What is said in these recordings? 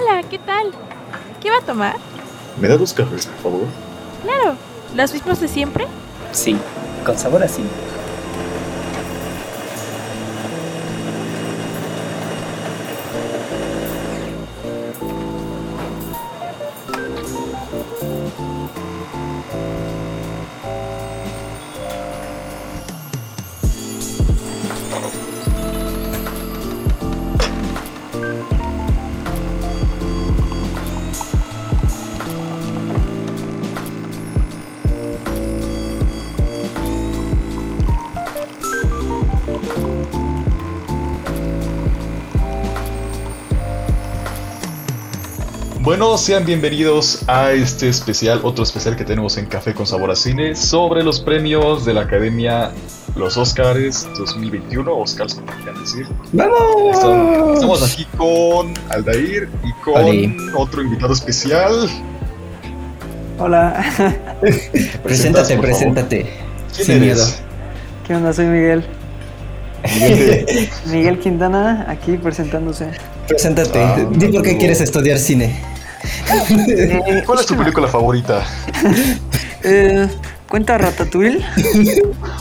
Hola, ¿qué tal? ¿Qué va a tomar? ¿Me da dos cafés, por favor? Claro, ¿los mismos de siempre? Sí, con sabor así. Bueno, sean bienvenidos a este especial, otro especial que tenemos en Café con Sabor a Cine sobre los premios de la Academia, los Oscars 2021, Oscars como quieran decir. ¡Vamos! Estamos, aquí con Aldair y con Oli. otro invitado especial. Hola, Preséntate, preséntate. ¿Quién Sin eres? ¿qué onda? Soy Miguel. Miguel Quintana, aquí presentándose. Preséntate. Ah, Di por qué quieres estudiar cine. ¿Cuál es tu película favorita? eh, ¿Cuenta Ratatouille?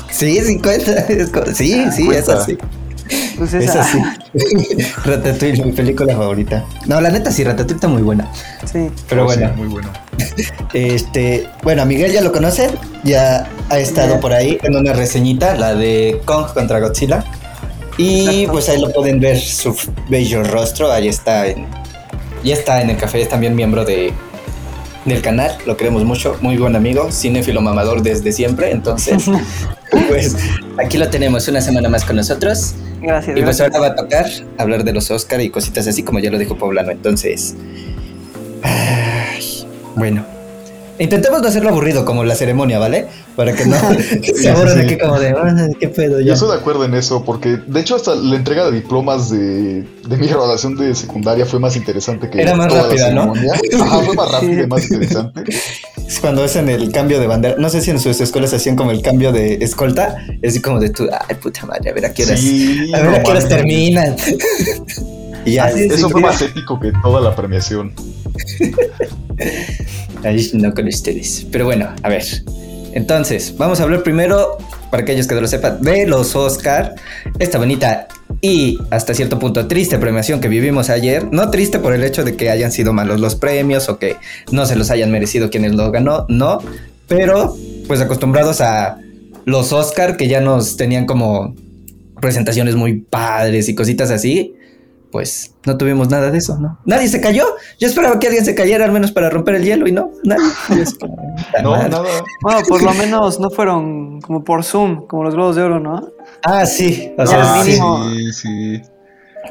Sí, sí, cuenta. Sí, sí, Cuenta. es así. Pues Es así. Ratatouille, mi película favorita. No, la neta sí, Ratatouille está muy buena. Sí. Pero Oh, sí, bueno, muy bueno. este, bueno, Miguel ya lo conocen, ya ha estado por ahí en una reseñita, la de Kong contra Godzilla. Y Exacto. pues ahí lo pueden ver su bello rostro, ahí está en, ya está en el café, es también miembro de del canal, lo queremos mucho, muy buen amigo, cinéfilo mamador desde siempre, entonces pues aquí lo tenemos una semana más con nosotros. Gracias. Y pues gracias. ahora va a tocar hablar de los Oscar y cositas así, como ya lo dijo Poblano. Entonces, ay, bueno, intentemos no hacerlo aburrido como la ceremonia, ¿vale? Para que no se sí. aquí como de, "Ah, ¿qué pedo Yo ya? estoy de acuerdo en eso, porque de hecho hasta la entrega de diplomas de, de mi graduación de secundaria fue más interesante que Era más toda la rápida, ¿no? Ajá, fue más rápida y más interesante. Es Cuando hacen el cambio de bandera, no sé si en sus escuelas hacían como el cambio de escolta, es como de tú, ay puta madre, a ver a qué horas, Sí, a ver a qué horas terminan. Y Así es. Eso fue más épico que toda la premiación. Ahí no con ustedes. Pero bueno, a ver. Entonces, vamos a hablar primero, para aquellos que no lo sepan, de los Oscar. Esta bonita y hasta cierto punto triste premiación que vivimos ayer. No triste por el hecho de que hayan sido malos los premios o que no se los hayan merecido quienes lo ganó, no. Pero, pues acostumbrados a los Oscar que ya nos tenían como presentaciones muy padres y cositas así. Pues no tuvimos nada de eso, ¿no? Nadie se cayó. Yo esperaba que alguien se cayera al menos para romper el hielo y no, nadie. No, nada. Bueno, por lo menos no fueron como por Zoom, como los globos de oro, ¿no? Ah, sí. O sea, Ah, mínimo. sí, sí.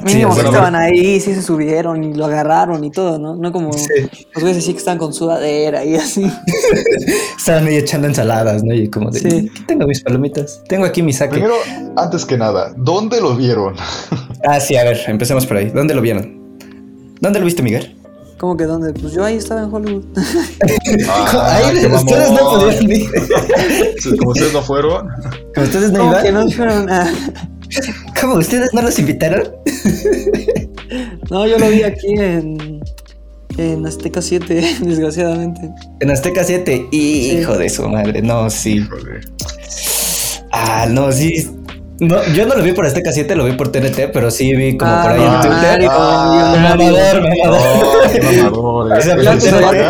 Mínimo sí estaban ahí, sí se subieron y lo agarraron y todo, ¿no? No como Sí. los güeyes así que están con sudadera y así. Estaban ahí echando ensaladas, ¿no? Y como de, Sí. aquí tengo mis palomitas. Tengo aquí mi saque. Primero, antes que nada, ¿dónde lo vieron? Ah, sí, a ver, empecemos por ahí. ¿Dónde lo vieron? ¿Dónde lo viste, Miguel? ¿Cómo que dónde? Pues yo ahí estaba en Hollywood. Ah, ahí ustedes no pudieron ir. Como ustedes no fueron. Como ustedes no ¿Cómo iban. que no fueron? Ah, ¿Cómo ustedes no los invitaron? No, yo lo vi aquí en, en Azteca 7, desgraciadamente. En Azteca 7. Hijo de su madre. No, sí. Ah, no, sí. No, yo no lo vi por Azteca 7, lo vi por TNT, pero sí vi como Ah, por ahí en ah, Twitter. ah, Mamador, mamador. No, mamadores. O sea, ¿El Yo por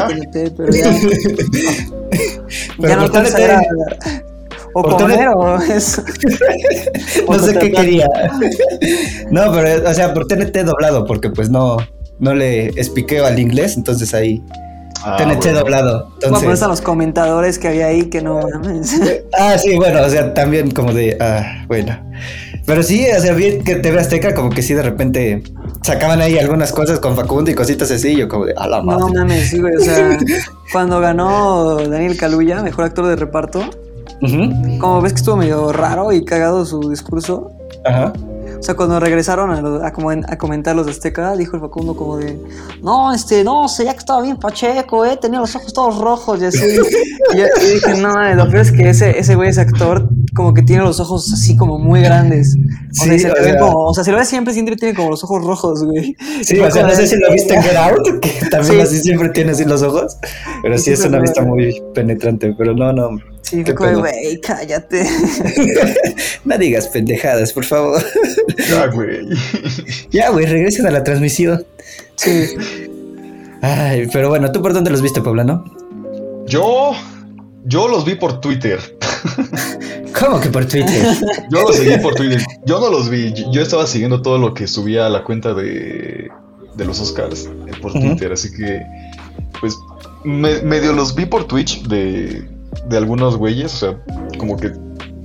TNT. pero ya, no por TNT. O Por comer o eso. No sé qué quería. No, pero, o sea, por TNT doblado, porque pues no, no le espiqueo al inglés, entonces ahí. Ah, TNT bueno. doblado. Bueno, Entonces. están los comentadores que había ahí que no mames. Ah, sí, bueno, o sea, también como de. Ah, bueno. Pero sí, o sea, vi que TV Azteca, como que sí, de repente sacaban ahí algunas cosas con Facundo y cositas así, y yo como de. A la madre. No mames, sí, güey. O sea, cuando ganó Daniel Kaluuya, mejor actor de reparto, Como ves que estuvo medio raro y cagado su discurso. Ajá. O sea, cuando regresaron a, lo- a, comen- a comentar los de Azteca, dijo el Facundo como de, no, este, no, sé, ya que estaba bien Pacheco, eh, tenía los ojos todos rojos y así. y, yo, y dije, no, lo peor es que ese, ese güey es actor como que tiene los ojos así como muy grandes. O sea, Sí, se o sea- como, o sea, se lo ve siempre, siempre tiene como los ojos rojos, güey. Sí, o sea, no sé si lo viste en Get Out, que también Sí. así siempre tiene así los ojos, pero sí es una vista muy penetrante, pero no, no, Sí, pedo. güey, cállate. no digas pendejadas, por favor. Ya, güey. ya, güey, regresen a la transmisión. Sí. Ay, pero bueno, ¿tú por dónde los viste, Poblano? Yo. Yo los vi por Twitter. ¿Cómo que por Twitter? Yo los seguí por Twitter. Yo no los vi. Yo estaba siguiendo todo lo que subía a la cuenta de, de los Oscars eh, por. Twitter. Así que, pues, me- medio los vi por Twitch de, de algunos güeyes. O sea, como que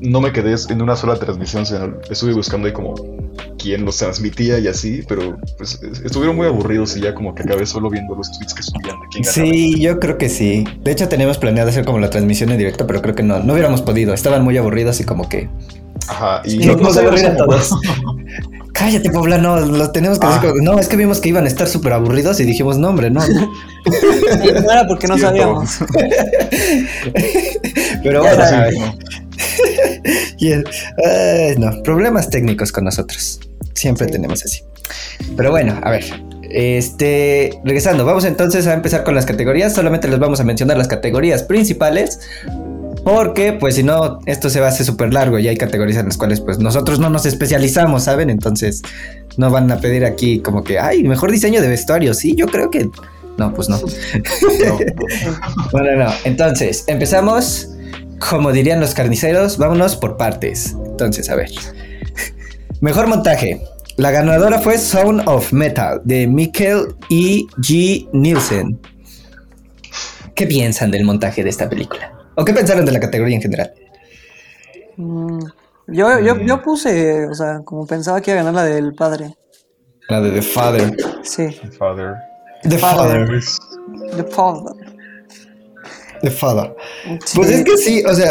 no me quedé en una sola transmisión. sino estuve buscando ahí como quién los transmitía y así. Pero, pues, es- estuvieron muy aburridos y ya como que acabé solo viendo los tweets que subían de quién ganaba. Sí, yo creo que sí. De hecho, teníamos planeado hacer como la transmisión en directo, pero creo que no, no hubiéramos podido. Estaban muy aburridos y como que... Ajá. Y no- no nos sabemos aburrir a cómo- todos. Cállate, Poblano, lo tenemos que Ah. decir. como- No, es que vimos que iban a estar súper aburridos y dijimos, no, hombre, no. No era porque no Cierto. sabíamos. Pero Ya bueno, Sí, no. Ay, no, problemas técnicos con nosotros. Siempre Sí. tenemos así. Pero bueno, a ver. Este, regresando, vamos entonces a empezar con las categorías. Solamente les vamos a mencionar las categorías principales. Porque, pues, si no, esto se va a hacer súper largo y hay categorías en las cuales, pues, nosotros no nos especializamos, ¿saben? Entonces, no van a pedir aquí como que, ay, mejor diseño de vestuario. Sí, yo creo que. No, pues no. No. No, no, no. Entonces, empezamos. Como dirían los carniceros, vámonos por partes. Entonces, a ver. Mejor montaje. La ganadora fue Sound of Metal de Mikkel E. G. Nielsen. ¿Qué piensan del montaje de esta película? ¿O qué pensaron de la categoría en general? Mm, Yo, yo, yo puse, o sea, como pensaba que iba a ganar la del padre. La de The Father. Sí, Father. The Father. The Father. The Father. Sí. Pues es que sí, o sea,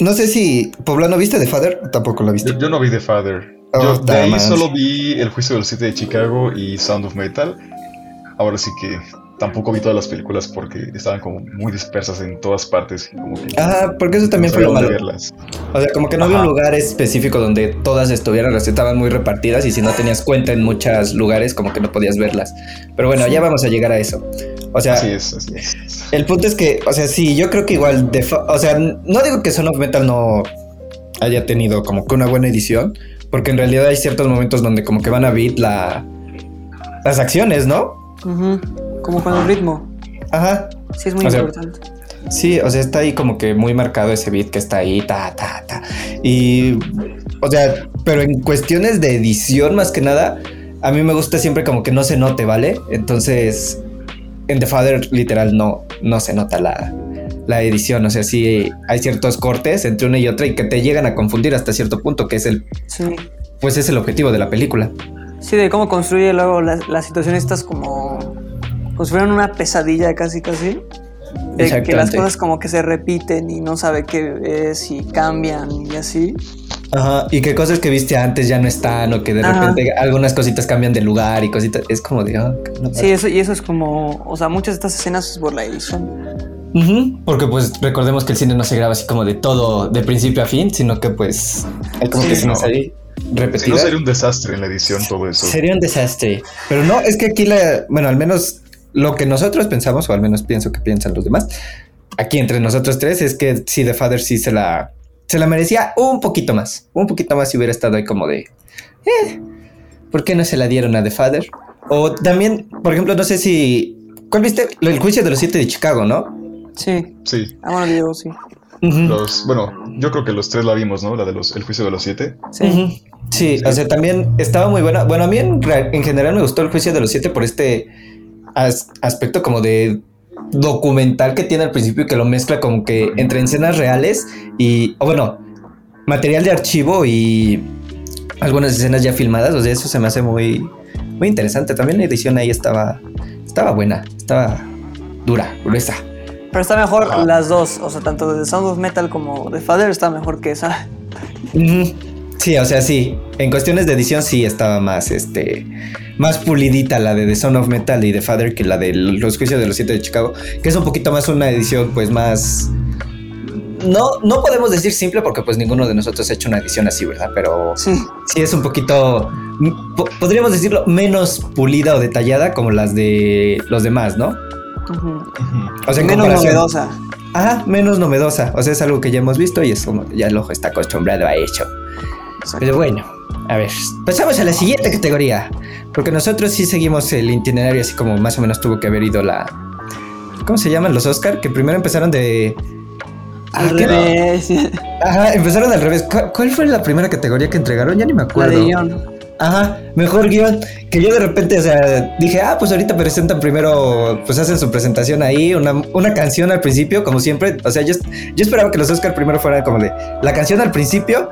no sé si Poblano viste The Father, tampoco la viste. Yo, yo no vi The Father. Yo de ahí solo vi El juicio del 7 de Chicago y Sound of Metal. Ahora sí que tampoco vi todas las películas porque estaban como muy dispersas en todas partes. Como que Ajá, porque eso no también fue sabía lo malo. verlas. O sea, como que no había un lugar específico donde todas estuvieran, estaban muy repartidas y si no tenías cuenta en muchos lugares, como que no podías verlas. Pero bueno, ya vamos a llegar a eso. O sea, Así es, así es. el punto es que, o sea, sí, yo creo que igual, de o sea, no digo que Son of Metal no haya tenido como que una buena edición, porque en realidad hay ciertos momentos donde como que van a beat la, las acciones, ¿no? Ujú, Como con el ritmo. Ajá. Sí, es muy O sea, importante. Sí, o sea, está ahí como que muy marcado ese beat que está ahí, ta, ta, ta. Y, o sea, pero en cuestiones de edición más que nada, a mí me gusta siempre como que no se note, ¿vale? Entonces, en The Father literal no, no se nota la, la edición, o sea, sí hay ciertos cortes entre una y otra y que te llegan a confundir hasta cierto punto, que es el, Sí. pues es el objetivo de la película. Sí, de cómo construye luego las la situaciones estas como... Si fueran una pesadilla casi, casi. De que las cosas como que se repiten y no sabe qué es y cambian y así. Ajá, y que cosas que viste antes ya no están o que de Ajá. repente algunas cositas cambian de lugar y cositas, es como de... ah, no Sí, eso, y eso es como... O sea, muchas de estas escenas es por la edición. Porque pues recordemos que el cine no se graba así como de todo, de principio a fin, sino que pues hay como Sí, que se nos no. ahí Si no sería un desastre en la edición todo eso. Sería un desastre. Pero no, es que aquí la, bueno, al menos lo que nosotros pensamos, o al menos pienso que piensan los demás, aquí entre nosotros tres, es que sí, The Father sí se la, se la merecía un poquito más. Un poquito más si hubiera estado ahí como de, eh, ¿por qué no se la dieron a The Father? O también, por ejemplo, no sé si, ¿cuál viste? El juicio de los siete de Chicago, ¿no? Sí. Sí. Ah, bueno, Diego, sí. Los, bueno, yo creo que los tres la vimos, ¿no? La de los El juicio de los siete. Sí. Sí, Sí. o sea, también estaba muy buena. Bueno, a mí en, general me gustó el juicio de los siete por este as- aspecto como de documental que tiene al principio y que lo mezcla como que entre escenas reales y, o bueno, material de archivo y algunas escenas ya filmadas. O sea, eso se me hace muy, muy interesante. También la edición ahí estaba, estaba buena, estaba dura, gruesa. Pero está mejor Ajá. las dos. O sea, tanto de Sound of Metal como de Father está mejor que esa. Sí, o sea, sí. En cuestiones de edición sí estaba más, este, más pulidita la de The Son of Metal y The Father que la de Los Juicios de los Siete de Chicago, que es un poquito más una edición, pues más, no, no podemos decir simple porque pues ninguno de nosotros ha hecho una edición así, ¿verdad? Pero Sí. sí es un poquito, po- podríamos decirlo, menos pulida o detallada como las de los demás, ¿no? O sea, en Menos novedosa. Ajá, menos novedosa. O sea, es algo que ya hemos visto y es como ya el ojo está acostumbrado a. Exacto. Pero bueno, a ver, pasamos a la siguiente categoría. Porque nosotros sí seguimos el itinerario así como más o menos tuvo que haber ido la... ¿Cómo se llaman los Oscar? Que primero empezaron de... Al revés. Ajá, empezaron al revés. ¿Cuál, cuál fue la primera categoría que entregaron? Ya ni me La acuerdo. de guion. Ajá, mejor guion. Que yo de repente, o sea, dije, ah, pues ahorita presentan primero, pues hacen su presentación ahí, una, una canción al principio, como siempre. O sea, yo, yo esperaba que los Oscar primero fueran como de la canción al principio,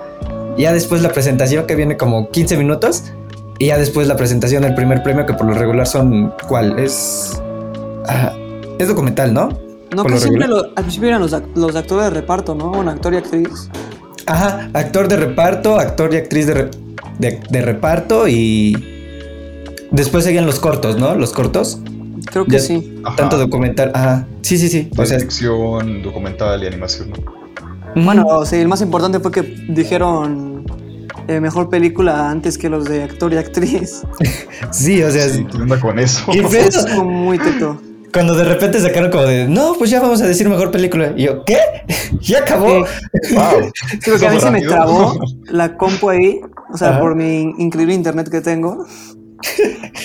ya después la presentación que viene como 15 minutos, y ya después la presentación del primer premio, que por lo regular son, ¿cuál? Es. ah, es documental, ¿no? No, Por que lo siempre lo- al principio eran los, los actores de reparto, ¿no? Un actor y actriz. Ajá, actor de reparto, actor y actriz de, re- de, de reparto, y. Después seguían los cortos, ¿no? Los cortos. Creo que Ya- sí. Ajá. Tanto documental. Ajá. Sí, sí, sí. O sea, ficción, documental y animación, ¿no? Bueno, sí, el más importante fue que dijeron eh, mejor película antes que los de actor y actriz. sí, o sea, Sí, ¿qué onda con eso? ¿Qué es como muy teto. Cuando de repente sacaron como de, no, pues ya vamos a decir mejor película. Y yo, ¿qué? ¿Ya acabó? Sí. Wow. Sí, porque a mí se me trabó la compu ahí, o sea, Ajá. por mi increíble internet que tengo.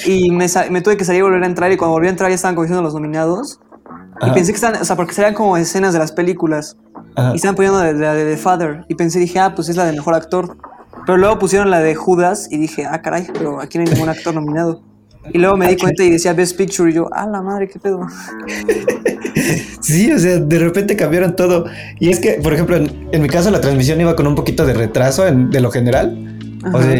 Y me, tuve que salir y volver a entrar y cuando volví a entrar ya estaban cogiendo los nominados. Y pensé que estaban, o sea, porque serían como escenas de las películas. Ajá. Y estaban poniendo la de, la de The Father. Y pensé, dije, ah, pues es la de mejor actor. Pero luego pusieron la de Judas y dije, ah, caray, pero aquí no hay ningún actor nominado. Y luego me di cuenta y decía Best Picture y yo, ah, la madre, qué pedo. Sí, o sea, de repente cambiaron todo. Y es que, por ejemplo, en, en mi caso la transmisión iba con un poquito de retraso en- de lo general. O sea,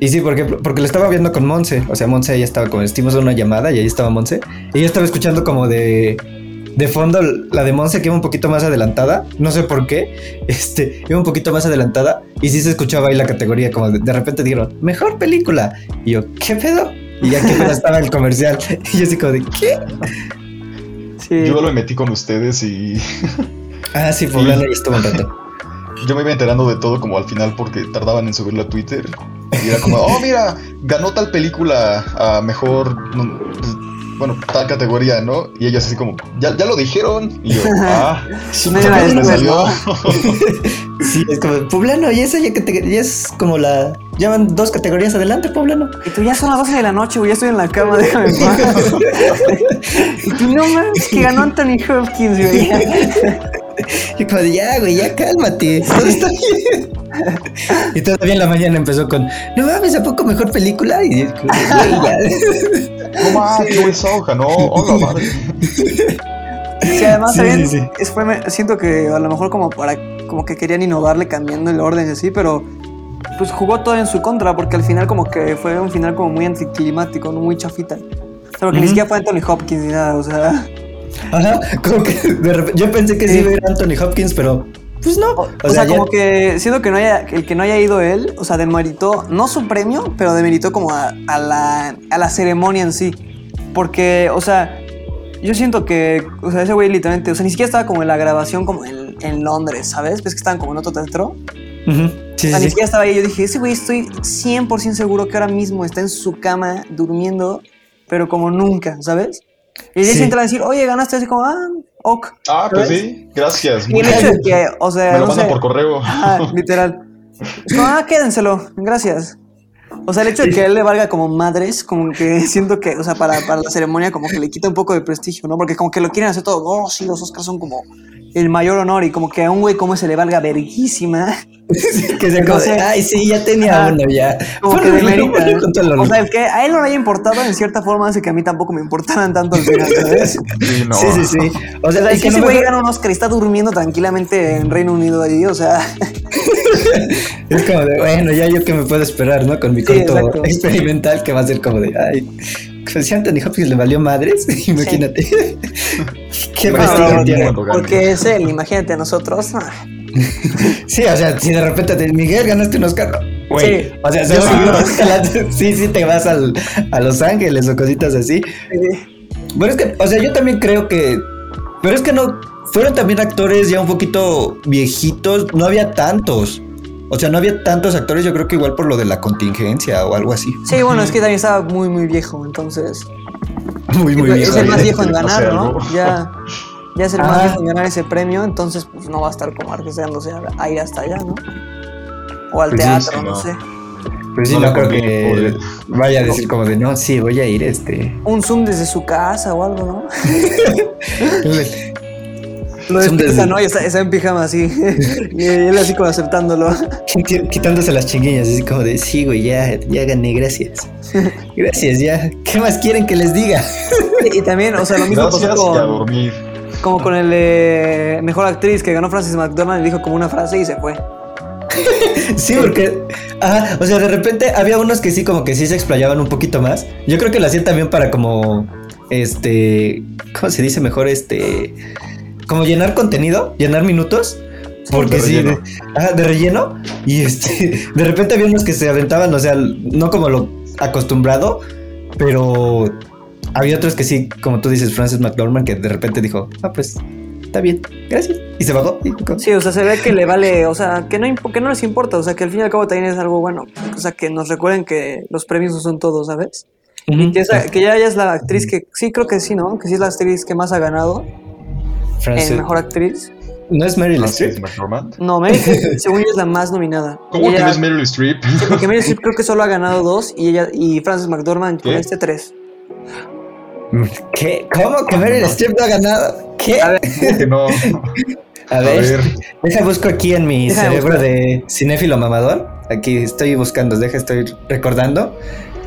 y sí, por ejemplo, porque lo estaba viendo con Monse. O sea, Monse ya estaba como, estimos una llamada y ahí estaba Monse. Y yo estaba escuchando como de, de fondo la de Monse que iba un poquito más adelantada. No sé por qué. Este, iba un poquito más adelantada. Y sí se escuchaba ahí la categoría, como de, de repente dijeron, mejor película. Y yo, ¿qué pedo? Y ya que ya estaba el comercial. Y yo así como de, ¿qué? Sí. Yo lo metí con ustedes y Ah, sí, Poblano ya estuvo un rato. yo me iba enterando de todo como al final porque tardaban en subirlo a Twitter. Y era como, oh, mira, ganó tal película a mejor, no, bueno, tal categoría, ¿no? Y ellos así como, ya, ya lo dijeron. Y yo, ah, Sí, pues me salió. Sí, es como, Poblano, y esa ya, ya es como la. Llaman dos categorías adelante, Poblano. Y tú ya son las 12 de la noche, güey, ya estoy en la cama, déjame en paz. y tú no mames, que ganó Anthony Hopkins, güey. Y como de, ya, güey, ya cálmate, todo está bien. y todavía en la mañana empezó con, no mames, ¿a poco mejor película? Y yo, güey, ya. No yo esa hoja, no, hola madre. Sí, además Sí, también sí, es- fue- siento que a lo mejor como para como que querían innovarle cambiando el orden y así, pero pues jugó todo en su contra porque al final como que fue un final como muy anticlimático, muy chafita. O sea, porque ni Ujú. siquiera fue Anthony Hopkins ni nada, o sea, Ajá, como que de repente, yo pensé que sí iba a ir Anthony Hopkins, pero pues no. o, o sea, ya- como que siento que no haya el que no haya ido él, o sea, demeritó no su premio, pero demeritó como a, a la a la ceremonia en sí, porque, o sea, yo siento que, o sea, ese güey literalmente, o sea, ni siquiera estaba como en la grabación como en, en Londres, ¿sabes? Ves que estaban como en otro teatro. Sí, O sea, sí, ni sí. siquiera estaba ahí. Yo dije, ese güey estoy 100% seguro que ahora mismo está en su cama durmiendo, pero como nunca, ¿sabes? Y ella entra a decir, oye, ganaste así como, ah, ok. Ah, pues ¿Sabes? sí, gracias. Y el hecho de que, o sea, Me lo no mandan sé. por correo. Ajá, literal. Es como, ah, quédenselo, gracias. O sea, el hecho de que a él le valga como madres, como que siento que, o sea, para, para la ceremonia como que le quita un poco de prestigio, ¿no? Porque como que lo quieren hacer todo, oh, sí, los Oscars son como el mayor honor y como que a un güey como ese le valga verguísima. que se de, Entonces- ay, sí, ya tenía Ajá. uno ya. Como que O sea, el que a él no le haya importado en cierta forma hace que a mí tampoco me importaran tanto al final, ¿sabes? Sí, no. Sí, sí, sí. O sea, O sea, y es que ese no güey mejor- gana un Oscar y está durmiendo tranquilamente en Reino Unido ahí, o sea, Es como de, bueno, ya yo que me puedo esperar, ¿no? Con mi Sí, corto exacto. experimental que va a ser como de, ay, si Anthony Hopkins le valió madres, imagínate. Qué no, tiene. porque es él, imagínate a nosotros. ah, Sí, o sea, si de repente te Miguel ganaste un Oscar, güey. Sí. O sea, sí. sí, sí te vas al, a Los Ángeles o cositas así. eh, Bueno, es que, o sea, yo también creo que. Pero es que no. fueron también actores ya un poquito viejitos, no había tantos. O sea, no había tantos actores, yo creo que igual por lo de la contingencia o algo así. Sí, bueno, es que también estaba muy, muy viejo, entonces. Muy, muy es viejo. el más viejo en ganar, ¿no? Ya, ya es el más Ah. viejo en ganar ese premio, entonces pues no va a estar como arriesgándose a, a ir hasta allá, ¿no? O al Pues teatro, sí, no no. sé. Pues sí, No creo que vaya a decir como de, no, sí, voy a ir, este... Un Zoom desde su casa o algo, ¿no? Lo Zoom despierta, desde- ¿no? Y está, está en pijama así. y él así como aceptándolo. Quitándose las chinguillas, así como de, sí, güey, ya, ya gané, gracias. Gracias, ya. ¿Qué más quieren que les diga? y también, o sea, lo mismo Gracias pasó con, dormir. como con el eh, mejor actriz que ganó Francis McDormand y dijo como una frase y se fue. Sí, porque, ajá, o sea, de repente había unos que sí, como que sí se explayaban un poquito más. Yo creo que lo hacían también para como, este, ¿cómo se dice mejor? Este, como llenar contenido, llenar minutos. Porque de sí, de, relleno. ajá, de relleno. Y este, de repente había unos que se aventaban, o sea, no como lo acostumbrado, pero había otros que sí, como tú dices, Francis McDormand, que de repente dijo, ah, pues, está bien, gracias. Y se bajó. y- Sí, o sea, se ve que le vale, o sea, que no, que no les importa, o sea, que al fin y al cabo también es algo bueno. O sea, que nos recuerden que los premios no son todos, ¿sabes? Y que, esa- que ya ella es la actriz que, sí, creo que sí, ¿no? Que sí es la actriz que más ha ganado Francis- en Mejor Actriz. ¿No es Meryl Streep? No, Meryl Streep, según yo, es la más nominada. ¿Cómo que ella- no es Meryl Streep? Sí, porque Meryl Streep creo que solo ha ganado dos y ella y Frances McDormand con ¿Qué? este tres. ¿Qué? ¿Cómo que Meryl Streep no ha ganado? ¿Qué? A ver, ¿Cómo que no? A A ver, ver. deja busco aquí en mi Deja cerebro buscar. de cinéfilo mamador. Aquí estoy buscando, deja, estoy recordando.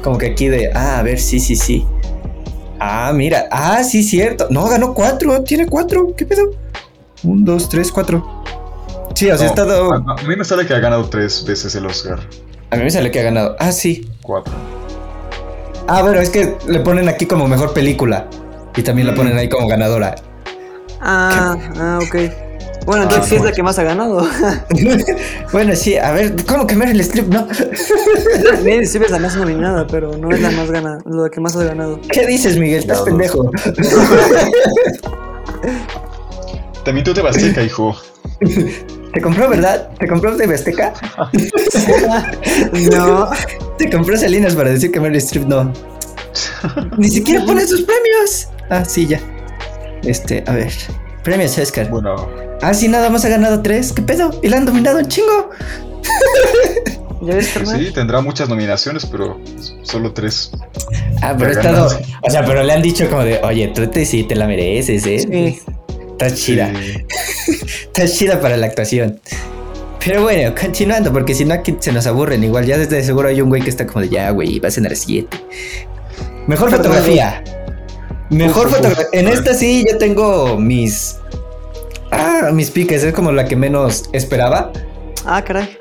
Como que aquí de, ah, a ver, sí, sí, sí. Ah, mira, ah, sí, cierto. No, ganó cuatro, tiene cuatro, ¿qué pedo? Un, dos, tres, cuatro. Sí, o sea, ha No, estado. a, a mí me sale que ha ganado tres veces el Oscar. A mí me sale que ha ganado. Ah, sí. Cuatro. Ah, bueno, es que le ponen aquí como mejor película. Y también la ponen ahí como ganadora. ah, ah, ok. Bueno, entonces Ah, sí es la bueno. que más ha ganado. bueno, sí, a ver, ¿cómo que Meryl Streep no? Meryl Streep es la más nominada, pero no es la más ganada, la que más ha ganado. ¿Qué dices, Miguel? Estás pendejo. También tú te Azteca, hijo. Te compró, ¿verdad? ¿Te compró de Azteca? No. Te compró Salinas para decir que Meryl Streep no. Ni siquiera pone sus premios. Ah, sí, ya. Este, a ver. Premios Oscar. Bueno, Ah, sí, nada más ha ganado tres. ¿Qué pedo? Y la han dominado un chingo. ¿Ya ves, Fernán? sí, tendrá muchas nominaciones, pero solo tres. Ah, pero ha estado. O sea, pero le han dicho como de, oye, tú te, sí te la mereces, ¿eh? Sí. Estás chida. Sí. Estás chida para la actuación. Pero bueno, continuando, porque si no aquí se nos aburren. Igual ya desde seguro hay un güey que está como de ya, güey, vas en el 7. Mejor fotografía. Mejor fotografía. En esta sí yo tengo mis. Ah, mis piques. Es como la que menos esperaba. Ah, caray.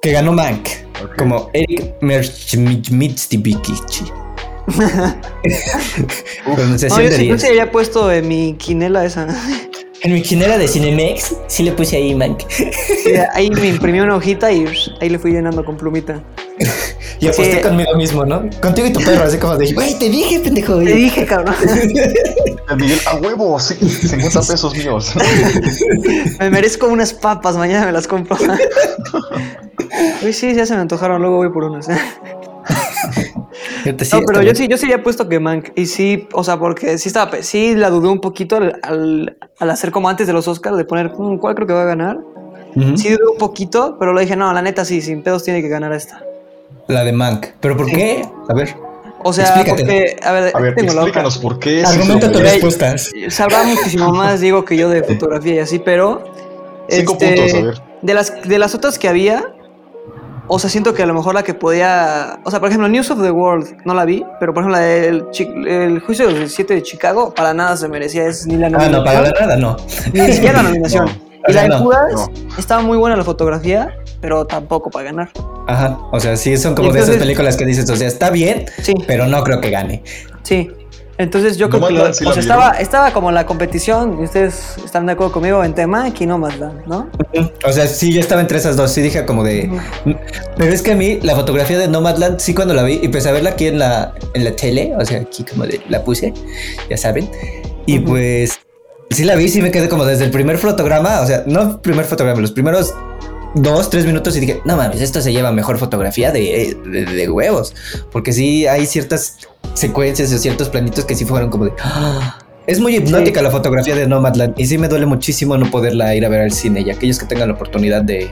Que ganó Mank. Como Eric Merchmitstibikichi. Pronunciación No, yo de sí, yo 10. sí había puesto en mi quinela esa. En mi quinera de Cinemex sí le puse ahí Mank. Sí, ahí me imprimí una hojita y ahí le fui llenando con plumita. Y aposté Sí. conmigo mismo, ¿no? Contigo y tu perro, así como de, güey, te dije, pendejo. Te dije, cabrón. el Miguel, a huevo, sí, 50 pesos míos. Me merezco unas papas, mañana me las compro. Uy, sí, ya se me antojaron, luego voy por unas. Te No, pero yo bien. sí, yo sí había puesto que Mank. Y sí, o sea, porque sí estaba, sí la dudé un poquito al, al, al hacer como antes de los Oscars, de poner "Mm, cuál creo que va a ganar. Sí dudé un poquito, pero lo dije, no, la neta sí, sin pedos tiene que ganar esta. La de Mank. ¿Pero por Sí. qué? A ver, O sea, Explícate. porque, a ver, A ver, tengo la explícanos por qué. argumenta tus respuestas. Sabrá muchísimo más, digo, que yo de fotografía y así, pero. Cinco este, puntos, a ver. De las, de las otras que había, o sea, siento que a lo mejor la que podía. O sea, por ejemplo, News of the World no la vi, pero por ejemplo, la del Chi- el juicio del 17 de Chicago, para nada se merecía es ni la Ah, nominación. no, para nada, no. Ni siquiera la nominación. No. Y la de No, Judas no. estaba muy buena la fotografía, pero tampoco para ganar. Ajá, o sea, sí, son como de esas películas que dices, o sea, está bien, Sí, pero no creo que gane. sí. Entonces yo creo que lo- sí o sea, estaba, estaba como la competición, y ustedes están de acuerdo conmigo en tema, aquí no más ¿no? O sea, sí, yo estaba entre esas dos, sí dije como de... Pero es que a mí la fotografía de Nomadland, sí cuando la vi, y empecé a verla aquí en la, en la tele, o sea, aquí como de la puse, ya saben. Y pues sí la vi, sí me quedé como desde el primer fotograma, o sea, no primer fotograma, los primeros dos, tres minutos y dije, no mames, esto se lleva mejor fotografía de, de, de huevos. Porque sí hay ciertas secuencias o ciertos planitos que sí fueron como de... "Ah". Es muy hipnótica la fotografía de Nomadland y sí me duele muchísimo no poderla ir a ver al cine y aquellos que tengan la oportunidad de,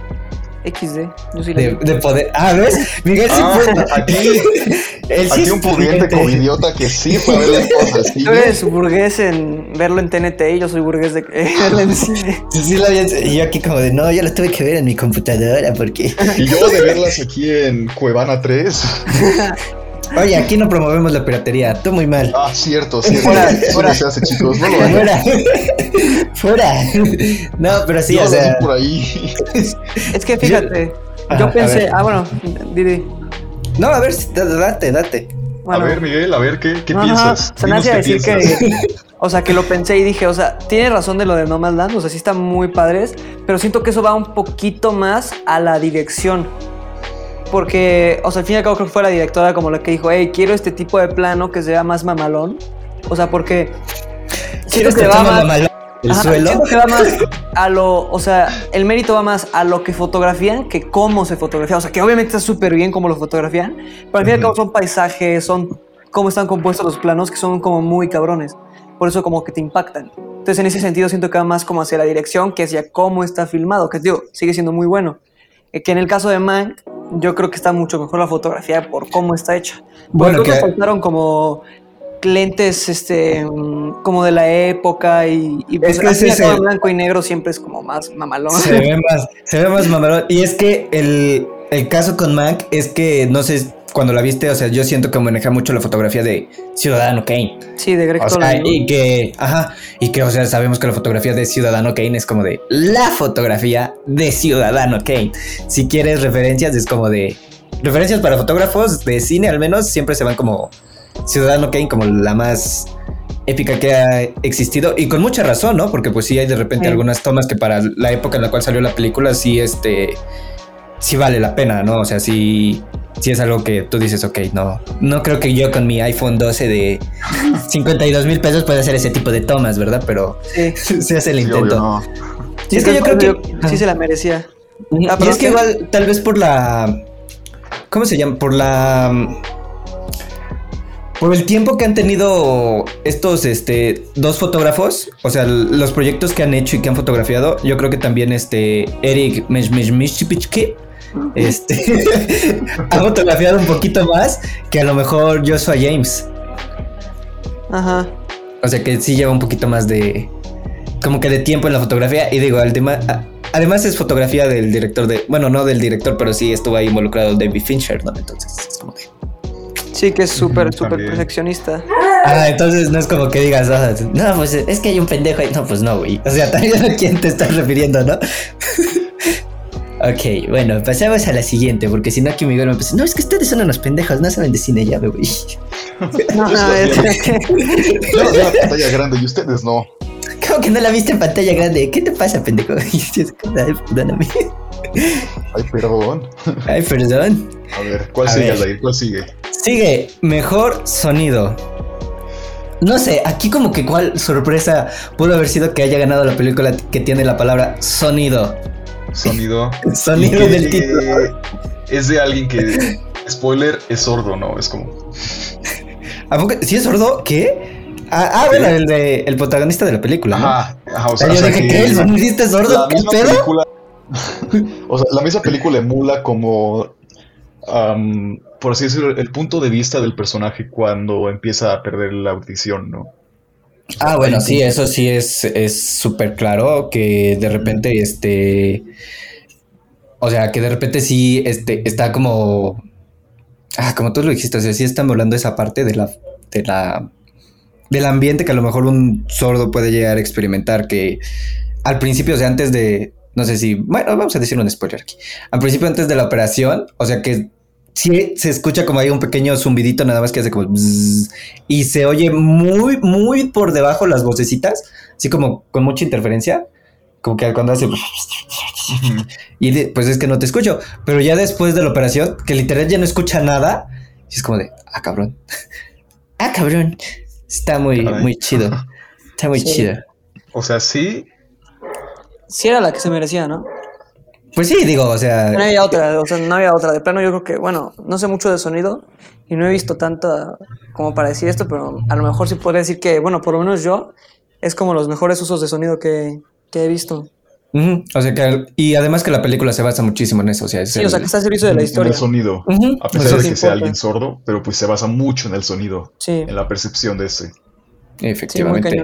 XD. Yo sí la de, poder... Ah, ¿ves? Miguel sí Ah, puede. aquí, aquí un pudiente pudiente. covidiota que sí fue a ver las cosas. ¿sí? Tú eres burgués en verlo en TNT y yo soy burgués de eh, verlo en cine. Sí, sí la vi yo aquí como de, no, yo la tuve que ver en mi computadora porque... Y yo de verlas aquí en Cuevana 3. Oye, aquí no promovemos la piratería, tú muy mal. Ah, cierto, cierto. Fuera, Eso fuera. no se hace, chicos. No lo hagan. Fuera. Fuera. No, pero sí, Yo o sea... por ahí. Es que fíjate, yo pensé, ah, bueno, Didi. No, a ver, da- date, date. Bueno, A ver, Miguel, a ver, ¿qué, qué no, no, piensas? se me qué decir piensas. que, o sea, que lo pensé y dije, o sea, tiene razón de lo de No Man's Land, o sea, sí están muy padres, pero siento que eso va un poquito más a la dirección. Porque, o sea, al fin y al cabo creo que fue la directora como la que dijo, hey, quiero este tipo de plano que sea más mamalón. O sea, porque siento ¿Quieres que que va más, mamalón el Ajá, suelo? Siento que va más a lo, o sea, el mérito va más a lo que fotografían que cómo se fotografía. O sea, que obviamente está súper bien cómo lo fotografían, pero al fin y al cabo son paisajes, son cómo están compuestos los planos que son como muy cabrones. Por eso como que te impactan. Entonces en ese sentido siento que va más como hacia la dirección que hacia cómo está filmado, que digo, sigue siendo muy bueno. Eh, que en el caso de Mank, yo creo que está mucho mejor la fotografía por cómo está hecha. Bueno, que- que faltaron como lentes este mm, como de la época y, y pues, Es que ese al es el- blanco y negro siempre es como más mamalón. Se ve más, se ve más mamalón. Y es que el, el caso con Mac es que, no sé, cuando la viste, o sea, yo siento que maneja mucho la fotografía de Ciudadano Kane. Sí, de Greg O sea, y que, ajá, y que, o sea, sabemos que la fotografía de Ciudadano Kane es como de la fotografía de Ciudadano Kane. Si quieres referencias, es como de referencias para fotógrafos de cine, al menos, siempre se van como Ciudadano Kane como la más épica que ha existido y con mucha razón, ¿no? Porque pues sí hay de repente Sí. algunas tomas que para la época en la cual salió la película sí este sí vale la pena, ¿no? O sea, sí sí es algo que tú dices, ok, no no creo que yo con mi iPhone 12 de 52 mil pesos pueda hacer ese tipo de tomas, ¿verdad? Pero Sí. se hace el Sí, intento. obvio, no. Y es que yo creo que sí se la merecía. Ah, y es que ¿qué? igual, tal vez por la. ¿Cómo se llama? Por la. Por el tiempo que han tenido estos este, dos fotógrafos, o sea, los proyectos que han hecho y que han fotografiado, yo creo que también este Eric Meshmishpichki este, ha fotografiado un poquito más que a lo mejor Joshua James. Ajá. O sea que sí lleva un poquito más de. Como que de tiempo en la fotografía. Y digo, al tema- a- además es fotografía del director de. Bueno, no del director, pero sí estuvo ahí involucrado David Fincher, ¿no? Entonces es como de. Sí, que es súper, súper perfeccionista. Ah, entonces no es como que digas, ah, no, pues es que hay un pendejo ahí. No, pues no, güey. O sea, también a quién te estás refiriendo, ¿no? ok, bueno, pasamos a la siguiente, porque si no aquí Miguel me empezó, no, es que ustedes son unos pendejos, no saben de cine, ya me voy. No, no, es Yo la vi en la pantalla grande y ustedes no. ¿Cómo que no la viste en pantalla grande? ¿Qué te pasa, pendejo? Ay, perdóname. Ay, perdón. Ay, perdón. A ver, ¿cuál A sigue, ver. Aldair? ¿Cuál sigue? Sigue, mejor sonido. No sé, aquí como que cuál sorpresa pudo haber sido que haya ganado la película que tiene la palabra sonido. Sonido. Sonido que del título. Es de alguien que, spoiler, es sordo, ¿no? Es como. ¿A poco? ¿Sí es sordo? ¿Qué? Ah, ah, bueno, el de el protagonista de la película, ¿no? Ajá, ajá, o sea, yo o sea dije, que ¿qué? ¿El sonidista es sordo? película. o sea, la misma película emula como. am, por así decirlo, el punto de vista del personaje cuando empieza a perder la audición, ¿no? Ah, bueno, sí, eso sí es es súper claro que de repente este o sea, que de repente sí este está como ah, como tú lo dijiste, o sea, sí está volando esa parte de la de la del ambiente que a lo mejor un sordo puede llegar a experimentar que al principio, o sea, antes de no sé si, bueno, vamos a decir un spoiler aquí. Al principio antes de la operación, o sea, que sí se escucha como hay un pequeño zumbidito nada más que hace como bzzz, y se oye muy, muy por debajo las vocecitas, así como con mucha interferencia, como que cuando hace y de- pues es que no te escucho, pero ya después de la operación, que literal ya no escucha nada, y es como de, ah, cabrón, ah, cabrón, está muy, Caray. muy chido, está muy Sí. chido. O sea, sí. Sí era la que se merecía, ¿no? Pues sí, digo, o sea. No había otra, o sea, no había otra. De plano yo creo que, bueno, no sé mucho de sonido y no he visto tanta como para decir esto, pero a lo mejor sí podría decir que, bueno, por lo menos yo, es como los mejores usos de sonido que, que he visto. O sea que. Y además que la película se basa muchísimo en eso. O sea, es Sí, el- o sea, que está al servicio de la En historia. el sonido. A pesar Eso de que sea alguien sordo, pero pues se basa mucho en el sonido. Sí, En la percepción de ese. Efectivamente.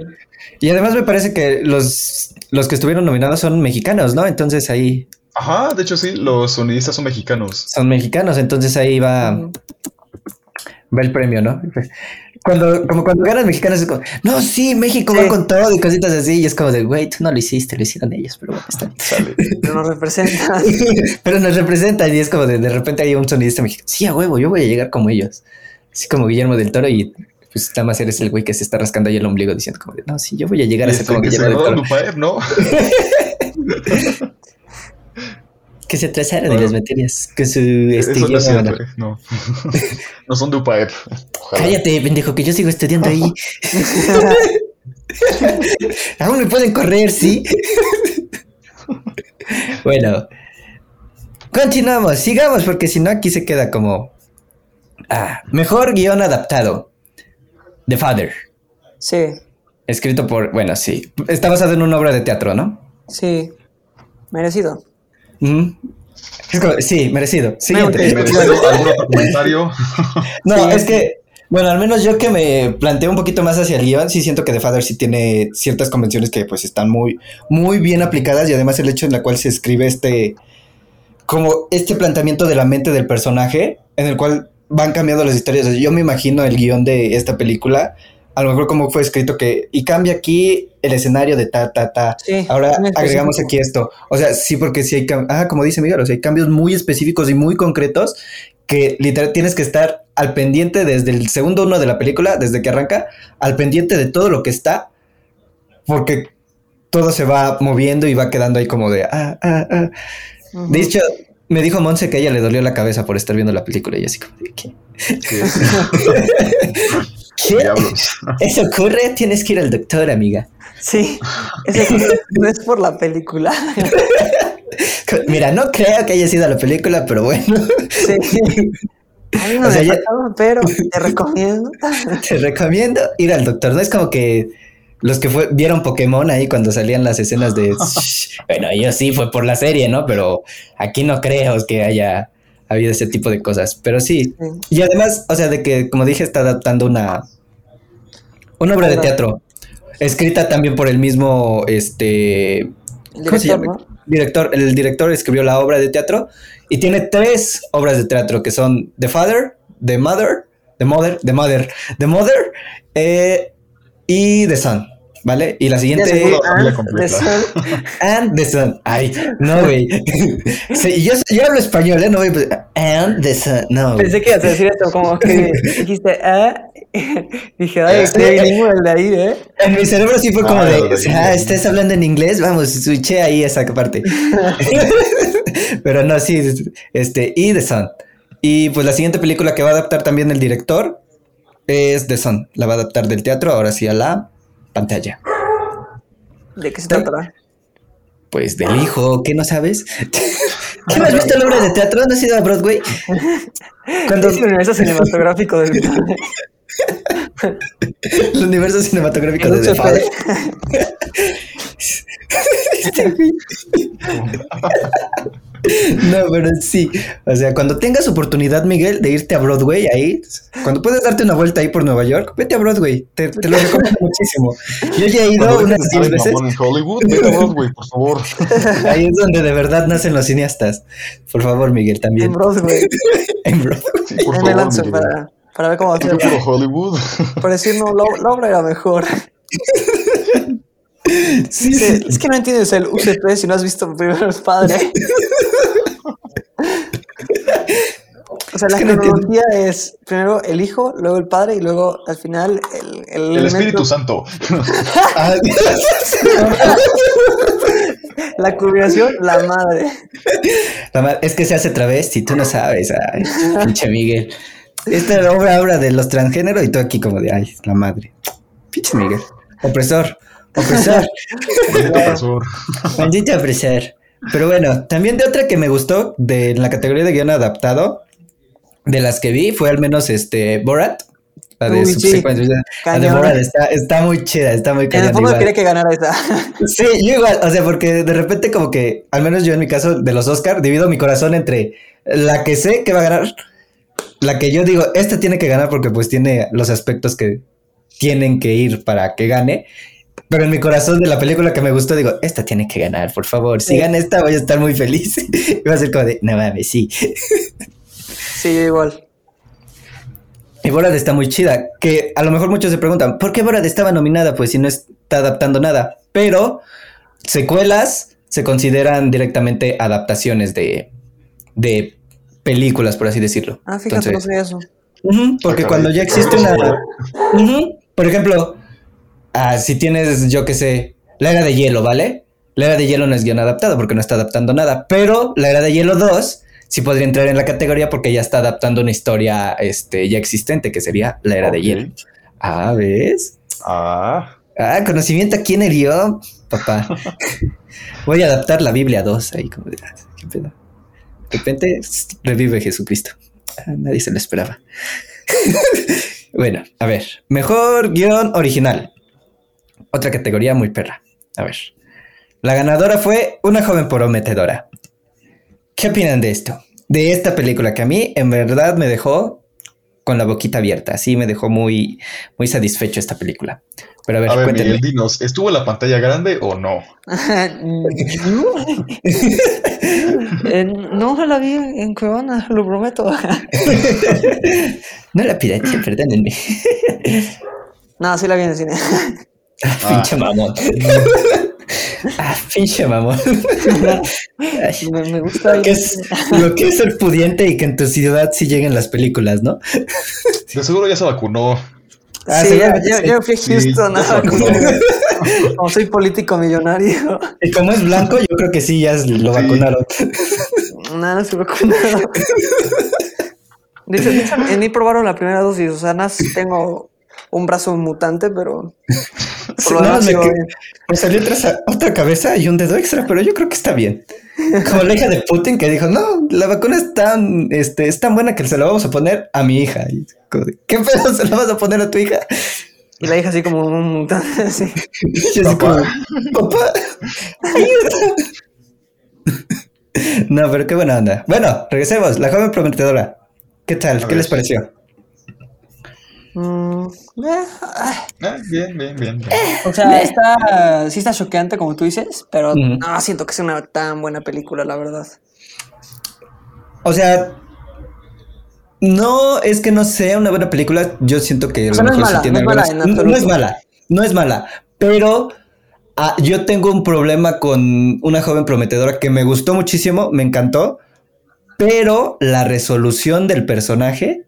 y además me parece que los, los que estuvieron nominados son mexicanos, ¿no? Entonces ahí Ajá, de hecho sí, los sonidistas son mexicanos. son mexicanos, entonces ahí va, va el premio, ¿no? Cuando, como cuando ganan mexicanos es como, no, sí, México Sí. va con todo y cositas así, y es como de, güey, tú no lo hiciste, lo hicieron ellos, pero bueno, está bien. Pero nos representa. pero nos representan y es como de, de repente hay un sonidista mexicano, sí, a huevo, yo voy a llegar como ellos, así como Guillermo del Toro y pues nada más eres el güey que se está rascando ahí el ombligo diciendo como de, no, sí, yo voy a llegar a ser como que se Guillermo del Toro. Dupaer, ¿no? Que se atrasaron en Bueno. las materias con su este, no es guion cierto, semanal. eh, no. no son. Ojalá. Cállate, pendejo, que yo sigo estudiando ahí. Aún me pueden correr, ¿sí? bueno, continuamos, sigamos, porque si no aquí se queda como... Ah, mejor guion adaptado. The Father. Sí, Escrito por... Bueno, sí. Está basado en una obra de teatro, ¿no? sí, merecido. Sí, merecido. Siguiente. ¿Merecido algún otro comentario? No, Sí. es que, bueno, al menos yo que me planteo un poquito más hacia el guion, sí siento que The Father sí tiene ciertas convenciones que pues están muy, muy bien aplicadas y además el hecho en la cual se escribe este, como este planteamiento de la mente del personaje, en el cual van cambiando las historias. O sea, yo me imagino el guion de esta película, a lo mejor como fue escrito que, y cambia aquí el escenario de ta, ta, ta. Sí, Ahora agregamos aquí esto. O sea, sí, porque sí hay, ah, como dice Miguel, o sea, hay cambios muy específicos y muy concretos que literal tienes que estar al pendiente desde el segundo uno de la película, desde que arranca, al pendiente de todo lo que está, porque todo se va moviendo y va quedando ahí como de, ah, ah, ah. De hecho, me dijo Monse que a ella le dolió la cabeza por estar viendo la película y así como de, ¿qué? ¿Qué? ¿Qué? Diablos. ¿Eso ocurre? Tienes que ir al doctor, amiga. Sí, ese no es por la película. Mira, no creo que haya sido la película, pero bueno. Sí. A mí no O sea, me ya- pasó, pero te recomiendo. Te recomiendo ir al doctor. No es como que los que fue, vieron Pokémon ahí cuando salían las escenas de. bueno, yo sí fue por la serie, ¿no? Pero aquí no creo que haya habido ese tipo de cosas. Pero sí. Sí. Y además, o sea, de que, como dije, está adaptando una. Una obra de teatro. Escrita también por el mismo. Este. El ¿Cómo se director, llama? ¿no? Director, el director escribió la obra de teatro y tiene tres obras de teatro que son The Father, The Mother, The Mother, The Mother, The Mother eh, y The Son, ¿vale? Y la siguiente completa. de Sol. and The Son. Ay, no, güey. Sí, yo, yo hablo español, ¿eh? No, güey. And The Son, no. güey. Pensé que ibas a decir esto, como que dijiste, ah. Dije, ay, Sí. qué bilingüe el de ahí, ¿eh? En mi cerebro sí fue como Ah, de, ah, estás hablando en inglés, vamos, switché ahí esa parte. Pero no, sí, este, y The Sun. Y pues la siguiente película que va a adaptar también el director es The Sun. La va a adaptar del teatro, ahora sí a la pantalla. ¿De qué se tratará? Pues del hijo, ¿qué no sabes? ¿Qué no has visto la obra de teatro? ¿No has ido a Broadway? Cuando Es el universo cinematográfico del el universo cinematográfico de el The Father. No, pero sí. O sea, cuando tengas oportunidad, Miguel, de irte a Broadway ahí, cuando puedes darte una vuelta ahí por Nueva York, vete a Broadway. Te, te lo recomiendo muchísimo. Yo ya he ido Cuando unas dejes de 10 estar veces. en Hollywood, vete a Broadway, por favor. Ahí es donde de verdad nacen los cineastas. Por favor, Miguel, también. En Broadway. En Broadway. Sí, por favor, lanzo Miguel. para, para ver cómo va a ¿Qué ser. puro Hollywood? Por decir, no, la, la obra era mejor. Sí, Sí, sí. es que no entiendes el UCP si no has visto primero el padre. O sea, la que no entiendo. cronología es primero el hijo, luego el padre y luego al final el, el, El Espíritu Santo. La culminación, la madre. la ma- es que se hace travesti, tú no sabes. Ay, pinche Miguel. Esta obra habla de los transgéneros y tú aquí como de, ay, la madre. Pinche Miguel. Opresor. Opresor. Maldito opresor. Maldito opresor. Pero bueno, también de otra que me gustó de en la categoría de guion adaptado, de las que vi, fue al menos este Borat. La de Uy, sí. La de. Borat está, está muy chida, está muy cañona igual. quería que ganara esa. Sí, yo igual, o sea, porque de repente como que, al menos yo en mi caso de los Oscar, divido mi corazón entre la que sé que va a ganar, la que yo digo, esta tiene que ganar porque pues tiene los aspectos que tienen que ir para que gane, pero en mi corazón de la película que me gustó digo, esta tiene que ganar, por favor, si Sí. gana esta voy a estar muy feliz. y va a ser como de, no mames, sí. Sí, yo igual. Y Borat está muy chida, que a lo mejor muchos se preguntan, ¿por qué Borat estaba nominada? Pues si no está adaptando nada. Pero secuelas se consideran directamente adaptaciones de, de películas, por así decirlo. Ah, fíjate, Entonces, no sé eso. porque cuando ya existe una... por ejemplo, ah, si tienes, yo qué sé, la era de hielo, ¿vale? La era de hielo no es guion adaptado porque no está adaptando nada, pero la era de hielo 2 sí podría entrar en la categoría porque ya está adaptando una historia este, ya existente, que sería la era de hielo. Ah, ¿ves? Ah, Ah, conocimiento a quién herió, papá. Voy a adaptar la Biblia 2 ahí, como de, ah, ¿qué pedo? De repente revive Jesucristo. Ah, nadie se lo esperaba. bueno, a ver. Mejor guion original. Otra categoría muy perra. A ver. La ganadora fue una joven prometedora. ¿Qué opinan de esto? De esta película que a mí en verdad me dejó con la boquita abierta. Así me dejó muy, muy satisfecho esta película. Pero a ver, a ver, cuéntenme. Miguel, dinos, ¿estuvo en la pantalla grande o no? Eh, no la vi en Cuevana, lo prometo. no la pirateé, perdónenme. no, sí la vi en el cine. Pinche mamón. ah, pinche mamón. Ay, me, me gusta. lo, que es, lo que es ser pudiente y que en tu ciudad sí lleguen las películas, ¿no? De seguro ya se vacunó. Ah, sí, ya, ya- ya fui a Houston. ah, vacunó. como, como soy político millonario. Y como es blanco, yo creo que sí, ya lo Sí. vacunaron. Nada, no se vacunaron. Hecho, en mí probaron la primera dosis. O sea, tengo un brazo mutante, pero. Por más me, que- salió otra, otra cabeza y un dedo extra, pero yo creo que está bien. Como la hija de Putin que dijo, no, la vacuna es tan, este, es tan buena que se la vamos a poner a mi hija. Y ¿Qué pedo se la vas a poner a tu hija? Y la hija así como un. Así. Y así Papá. como, papá, ayuda". No, pero qué buena onda. Bueno, regresemos. La joven prometedora. ¿Qué tal? A ¿Qué ver. les pareció? Mm, eh, ah, bien, bien, bien. bien. o sea, está, sí está choqueante, como tú dices, pero no siento que sea una tan buena película, la verdad. O sea, no es que no sea una buena película. Yo siento que O sea, no es mejor sí mala, tiene no es mala algunas- en no, no es absoluto. mala, no es mala, pero ah, yo tengo un problema con una joven prometedora que me gustó muchísimo, me encantó, pero la resolución del personaje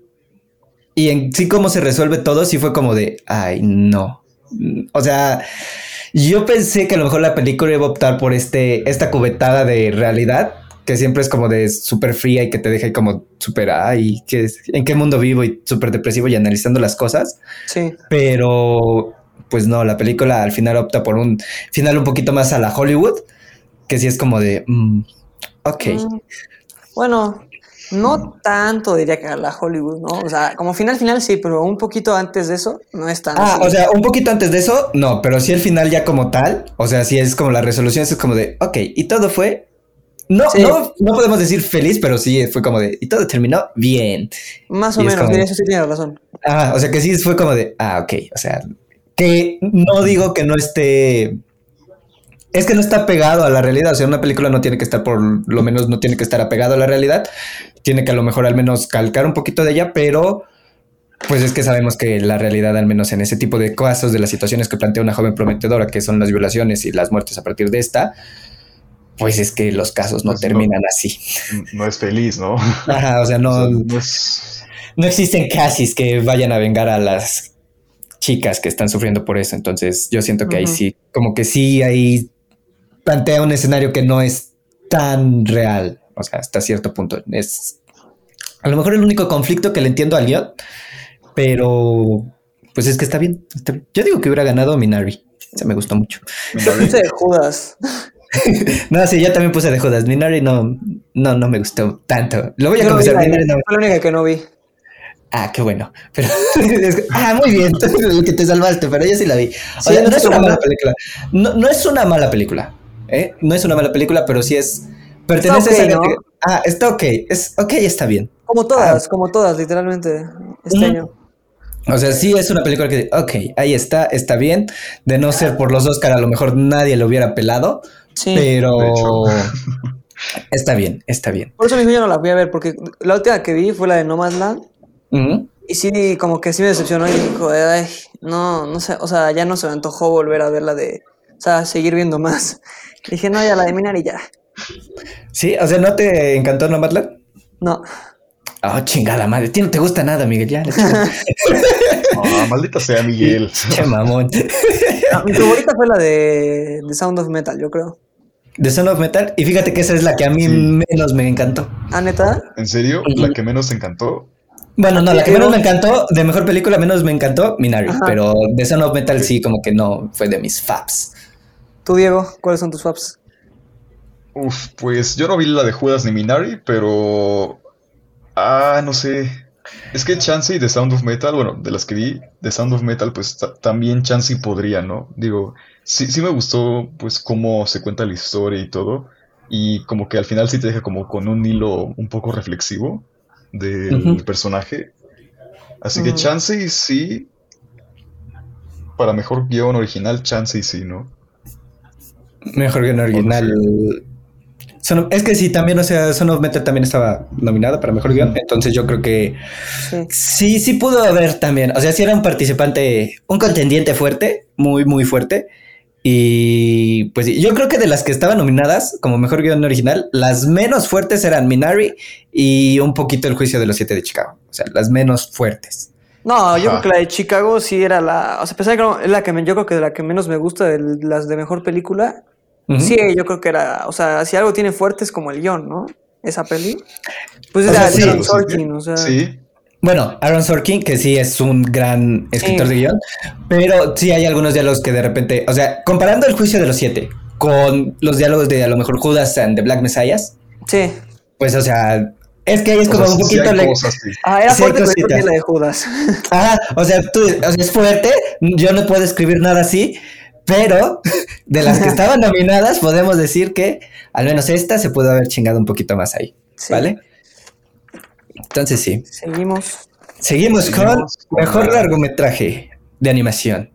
y en sí cómo se resuelve todo, sí fue como de, ay, no. O sea, yo pensé que a lo mejor la película iba a optar por este, esta cubetada de realidad, que siempre es como de súper fría y que te deja ahí como súper, ay, ¿qué es? ¿en qué mundo vivo? Y súper depresivo y analizando las cosas. Sí. Pero, pues no, la película al final opta por un final un poquito más a la Hollywood, que sí es como de, mm, ok. Mm, Bueno, no tanto diría que a la Hollywood, ¿no? O sea, como final final sí, pero un poquito antes de eso no es tan Ah, así. o sea, un poquito antes de eso, no, pero sí el final ya como tal, o sea, sí es como la resolución, es como de, ok, y todo fue, no, Sí. no, no podemos decir feliz, pero sí fue como de, y todo terminó bien. Más o y menos, eso sí tienes razón. Ah, o sea que sí fue como de, ah, ok, o sea, que no digo que no esté, es que no está pegado a la realidad, o sea, una película no tiene que estar, por lo menos no tiene que estar apegado a la realidad, tiene que a lo mejor al menos calcar un poquito de ella, pero pues es que sabemos que la realidad, al menos en ese tipo de casos, de las situaciones que plantea una joven prometedora, que son las violaciones y las muertes a partir de esta, pues es que los casos no Pues no. terminan así. No es feliz, ¿no? Ajá, o sea, O no, sea, no es. no existen casis que vayan a vengar a las chicas que están sufriendo por eso. Entonces, yo siento que ahí sí, como que sí, ahí plantea un escenario que no es tan real. O sea, hasta cierto punto. Es a lo mejor el único conflicto que le entiendo al guion, pero pues es que está bien, está bien. Yo digo que hubiera ganado Minari. Se me gustó mucho. Yo puse de Judas. No, sí, yo también puse de Judas. Minari no, no, no me gustó tanto. Lo voy a no vi confesar, la- Minari no. Fue la única que no vi. Ah, qué bueno. Pero, ah, muy bien, el que te salvaste, pero yo sí la vi. O Sí, sea, no no es una mala película. No, no es una mala película. ¿Eh? No es una mala película, pero sí es. Pertenece Está a Ah, está ok. Es ok, está bien. Como todas, como todas, literalmente. Este año. O sea, sí es una película que, ok, ahí está, está bien. De no ser por los Oscar, a lo mejor nadie lo hubiera pelado, Sí. pero está bien, está bien. Por eso mismo yo no la fui a ver, porque la última que vi fue la de Nomadland. Ujú. Y sí, como que sí me decepcionó y dijo, ay, no, no sé, o sea, ya no se me antojó volver a verla de, o sea, seguir viendo más. Dije, no, ya la de Minari ya. Sí, o sea, ¿no te encantó Nomadland? No. Oh, chingada madre. ¿Ti no te gusta nada, Miguel? Ya. Ah, maldita sea Miguel. Che mamón. Ah, Mi favorita fue la de, de Sound of Metal, yo creo. The Son of Metal. Y fíjate que esa es la que a mí Sí. menos me encantó. ¿Ah, neta? ¿En serio? La que menos te encantó. Bueno, no, la que menos me encantó, de mejor película menos me encantó, Minari. Ajá. Pero The Son of Metal sí, como que no fue de mis faps. Tú, Diego, ¿cuáles son tus faps? Uf, pues yo no vi la de Judas ni Minari, pero. Ah, no sé. Es que Chansey de Sound of Metal, bueno, de las que vi de Sound of Metal, pues ta- también Chansey podría, ¿no? Digo, sí, sí me gustó, pues, cómo se cuenta la historia y todo. Y como que al final sí te deja como con un hilo un poco reflexivo del personaje. Así que Ujú. Chansey sí. Para mejor guion original, Chansey sí, ¿no? Mejor que en original. Son es que sí, también, o sea, Son of Metal también estaba nominada para mejor guion. Entonces yo creo que Sí. sí, sí pudo haber también. O sea, sí era un participante, un contendiente fuerte, muy, muy fuerte. Y pues sí, yo creo que de las que estaban nominadas como mejor guion original, las menos fuertes eran Minari y un poquito El juicio de los siete de Chicago. O sea, las menos fuertes. No, yo creo que la de Chicago sí era la, o sea, a pesar de que no- es la que me, yo creo que de la que menos me gusta de las de mejor película, Sí, yo creo que era, o sea, si algo tiene fuerte es como el guion, ¿no? Esa peli. Pues O sea, sí, Aaron sí, Sorkin, o sea. Sí, Bueno, Aaron Sorkin, que sí es un gran escritor Sí. de guion, pero sí hay algunos diálogos que de repente, o sea, comparando el juicio de los siete con los diálogos de a lo mejor Judas and the Black Messiahs, Sí. pues, o sea, es que ahí es o como sea, un sí poquito... le- cosas que- Ah, era Sí, fuerte, la de Judas. Ajá, o sea, tú, o sea, es fuerte, yo no puedo escribir nada así, pero de las que estaban nominadas podemos decir que al menos esta se pudo haber chingado un poquito más ahí, Sí. ¿vale? Entonces sí. Seguimos. Seguimos con Seguimos con mejor la- largometraje de animación.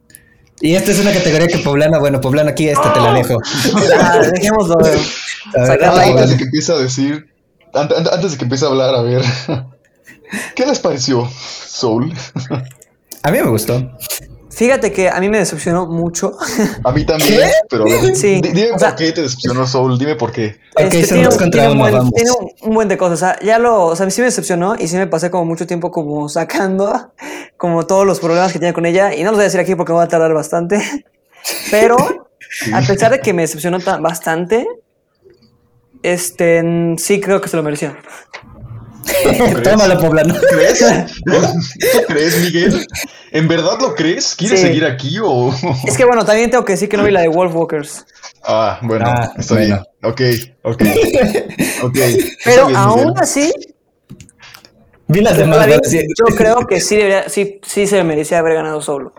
Y esta es una categoría que Poblano, bueno, Poblano aquí esta te la dejo. Ah, dejémoslo. A ver, Sacarla dale, ahí. Antes de que empiece a decir, an- an- antes de que empiece a hablar, a ver, ¿qué les pareció Soul? A mí me gustó. Fíjate que a mí me decepcionó mucho. A mí también, ¿Qué? pero Sí, di- dime o sea- por qué te decepcionó Soul, dime por qué. Ok, Este, dos un- tiene un buen, tiene un, buen de cosas. O sea, ya lo, o sea, sí me decepcionó y sí me pasé como mucho tiempo como sacando como todos los problemas que tenía con ella. Y no los voy a decir aquí porque me va a tardar bastante. Pero a pesar de que me decepcionó tan- bastante, este, sí creo que se lo mereció. Tómalo, Poblano. ¿Crees? ¿Tú crees, Miguel? ¿En verdad lo crees? ¿Quieres Sí. seguir aquí o...? Es que bueno, también tengo que decir que no vi la de Wolfwalkers. Ah, bueno, Ah, está bueno. bien. Ok, ok. Ok. está Pero bien, aún Miguel. así, Vi las demás. yo creo que sí, debería, sí, sí se merecía haber ganado solo.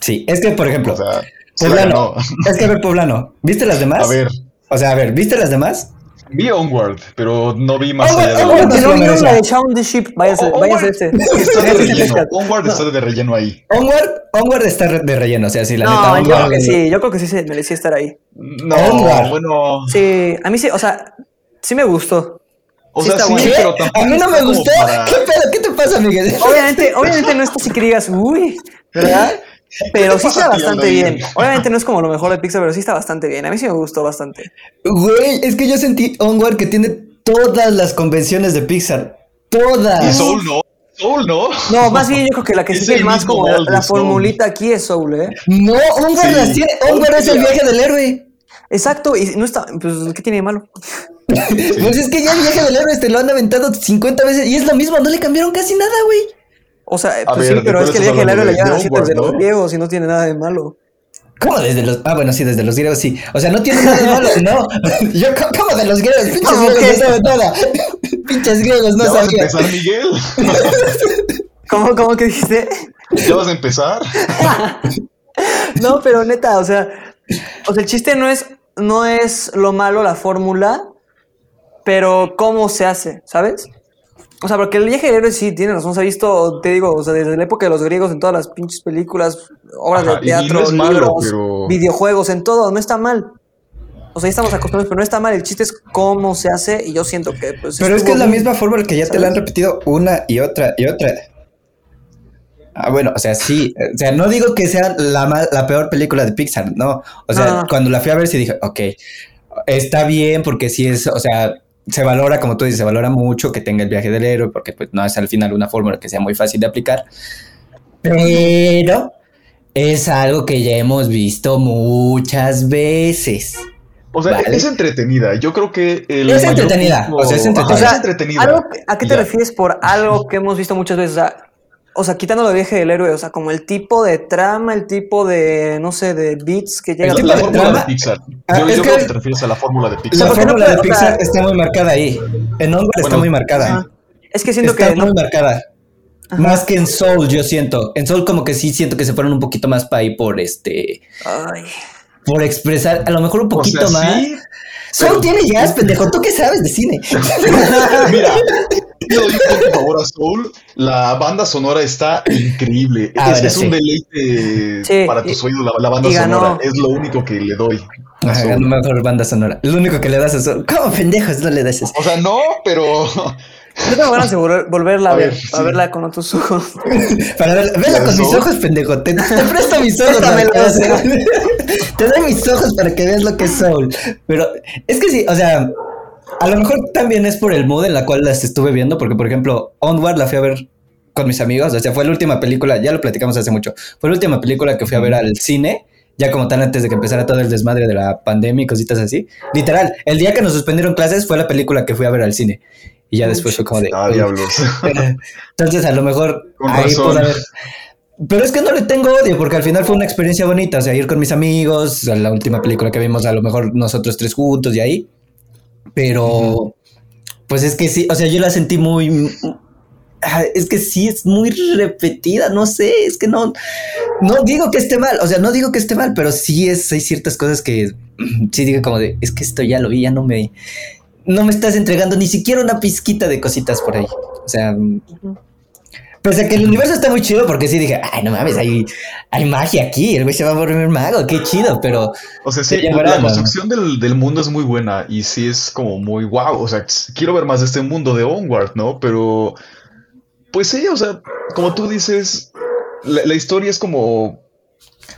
Sí, es que, por ejemplo, O sea, sí la Poblano, es que a ver, Poblano, ¿viste las demás? A ver, O sea, a ver, ¿viste las demás? Vi Onward, pero no vi más allá de Onward no vieron la de Shaun the Sheep, váyase, este. Está de Váyase este. Onward está de relleno ahí. Onward, Onward está de relleno, o sea, sí, la neta. yo creo Onward- que sí, yo creo que sí se merecía estar ahí. No, bueno. Sí, a mí sí, o sea, sí me gustó. O Sí sea, sí, pero tampoco A mí no me gustó. para- ¿Qué pedo? ¿Qué te pasa, Miguel? Obviamente, obviamente no está así que digas, uy, ¿verdad? Pero sí está bastante bien. Obviamente no es como lo mejor de Pixar, pero sí está bastante bien. A mí sí me gustó bastante. Güey, es que yo sentí Onward que tiene todas las convenciones de Pixar. Y Todas. Soul no. Soul no. No, más bien yo creo que la que Es sigue más como la, formulita aquí es Soul, ¿eh? No, Onward Sí. las tiene. Onward es el viaje del héroe. Exacto, y no está, pues, ¿qué tiene de malo? Pues es que ya el viaje del héroe te lo han aventado 50 veces y es lo mismo, no le cambiaron casi nada, güey. O sea, pues ver, sí, pero ¿de es que el viaje héroe le llevan así desde los ¿no? griegos y no tiene nada de malo. ¿Cómo desde los.? Ah, bueno, sí, desde los griegos sí. O sea, no tiene nada de malo, no. Yo, ¿cómo- ¿cómo de los griegos? Pinches ¿Cómo griegos qué? no saben nada. Pinches griegos no ¿Ya vas a empezar, Miguel? ¿Cómo, cómo que dijiste? ¿Ya vas a empezar? No, pero neta, o sea, o sea, el chiste no es, no es lo malo la fórmula, pero cómo se hace, ¿sabes? O sea, porque el viaje del héroe sí tiene razón, se ha visto, te digo, o sea, desde la época de los griegos en todas las pinches películas, obras Ajá, de no teatro, malo, libros, pero- videojuegos, en todo, no está mal. O sea, ya estamos acostumbrados, pero no está mal. El chiste es cómo se hace y yo siento que pues Pero es que es la bien. misma fórmula que ya te la han repetido una y otra y otra. Ah, bueno, o sea, sí. O sea, no digo que sea la, la peor película de Pixar, no. O sea, No. cuando la fui a ver sí dije, ok, está bien porque sí es, o sea, se valora, como tú dices, se valora mucho que tenga el viaje del héroe porque pues no es al final una fórmula que sea muy fácil de aplicar. Pero es algo que ya hemos visto muchas veces. O sea, Vale. es entretenida. Yo creo que el Es entretenida, punto- o sea, es entretenida. O sea, es entretenida. Algo que- ¿A qué te Ya. refieres por algo que hemos visto muchas veces? O sea, o sea, quitando el viaje del héroe, o sea, como el tipo de trama, el tipo de, no sé, de beats que llega El La fórmula de Pixar. Ah, Yo, es yo que- creo que te refieres a la fórmula de La Pixar. ¿por qué no fórmula de Pixar está muy marcada ahí. En Onward está muy marcada. Ajá. Es que siento está que no, muy marcada. Más que en Soul, yo siento. En Soul como que sí siento que se fueron un poquito más para ahí por este... Ay. Por expresar, a lo mejor un O poquito sea, más. sí, Soul pero- tiene jazz, pendejo. ¿Tú qué sabes de cine? Mira, yo doy un punto favor a Soul. La banda sonora está increíble. Ah, es bueno, es un sí. deleite Sí, para tus oídos la, la banda ganó. sonora. Es lo único que le doy. Ajá. Ganó mejor banda sonora. Lo único que le das a Soul. ¿Cómo pendejos no le das eso? O sea, no, pero Yo tengo ganas de volver- volverla a, A ver, ver, a sí. verla con otros ojos. Para verla, vela ¿La con mis ojos, pendejo. Te, te presto mis ojos. te doy mis ojos para que veas lo que es Soul. Pero es que sí, o sea, a lo mejor también es por el mood en la cual las estuve viendo, porque por ejemplo, Onward la fui a ver con mis amigos, o sea, fue la última película, ya lo platicamos hace mucho, fue la última película que fui a ver al cine, ya como tan antes de que empezara todo el desmadre de la pandemia y cositas así. Literal, el día que nos suspendieron clases fue la película que fui a ver al cine. Y ya después fue como de... Ah, diablos. Entonces, a lo mejor Con ahí razón. haber. Pero es que no le tengo odio, porque al final fue una experiencia bonita. O sea, ir con mis amigos, la última película que vimos, a lo mejor nosotros tres juntos y ahí. Pero, pues es que sí, o sea, yo la sentí muy. Es que sí, es muy repetida, no sé, es que no, no digo que esté mal, o sea, no digo que esté mal, pero sí es, hay ciertas cosas que sí digo como de, es que esto ya lo vi, ya no me, no me estás entregando ni siquiera una pizquita de cositas por ahí. O sea, pese a que el universo está muy chido, porque sí dije, ay, no mames, hay, hay magia aquí, el güey se va a volver mago, qué chido, pero O sea, sí, la construcción del, del mundo es muy buena y sí es como muy wow. O sea, quiero ver más de este mundo de Onward, ¿no? Pero, pues sí, o sea, como tú dices, la, la historia es como,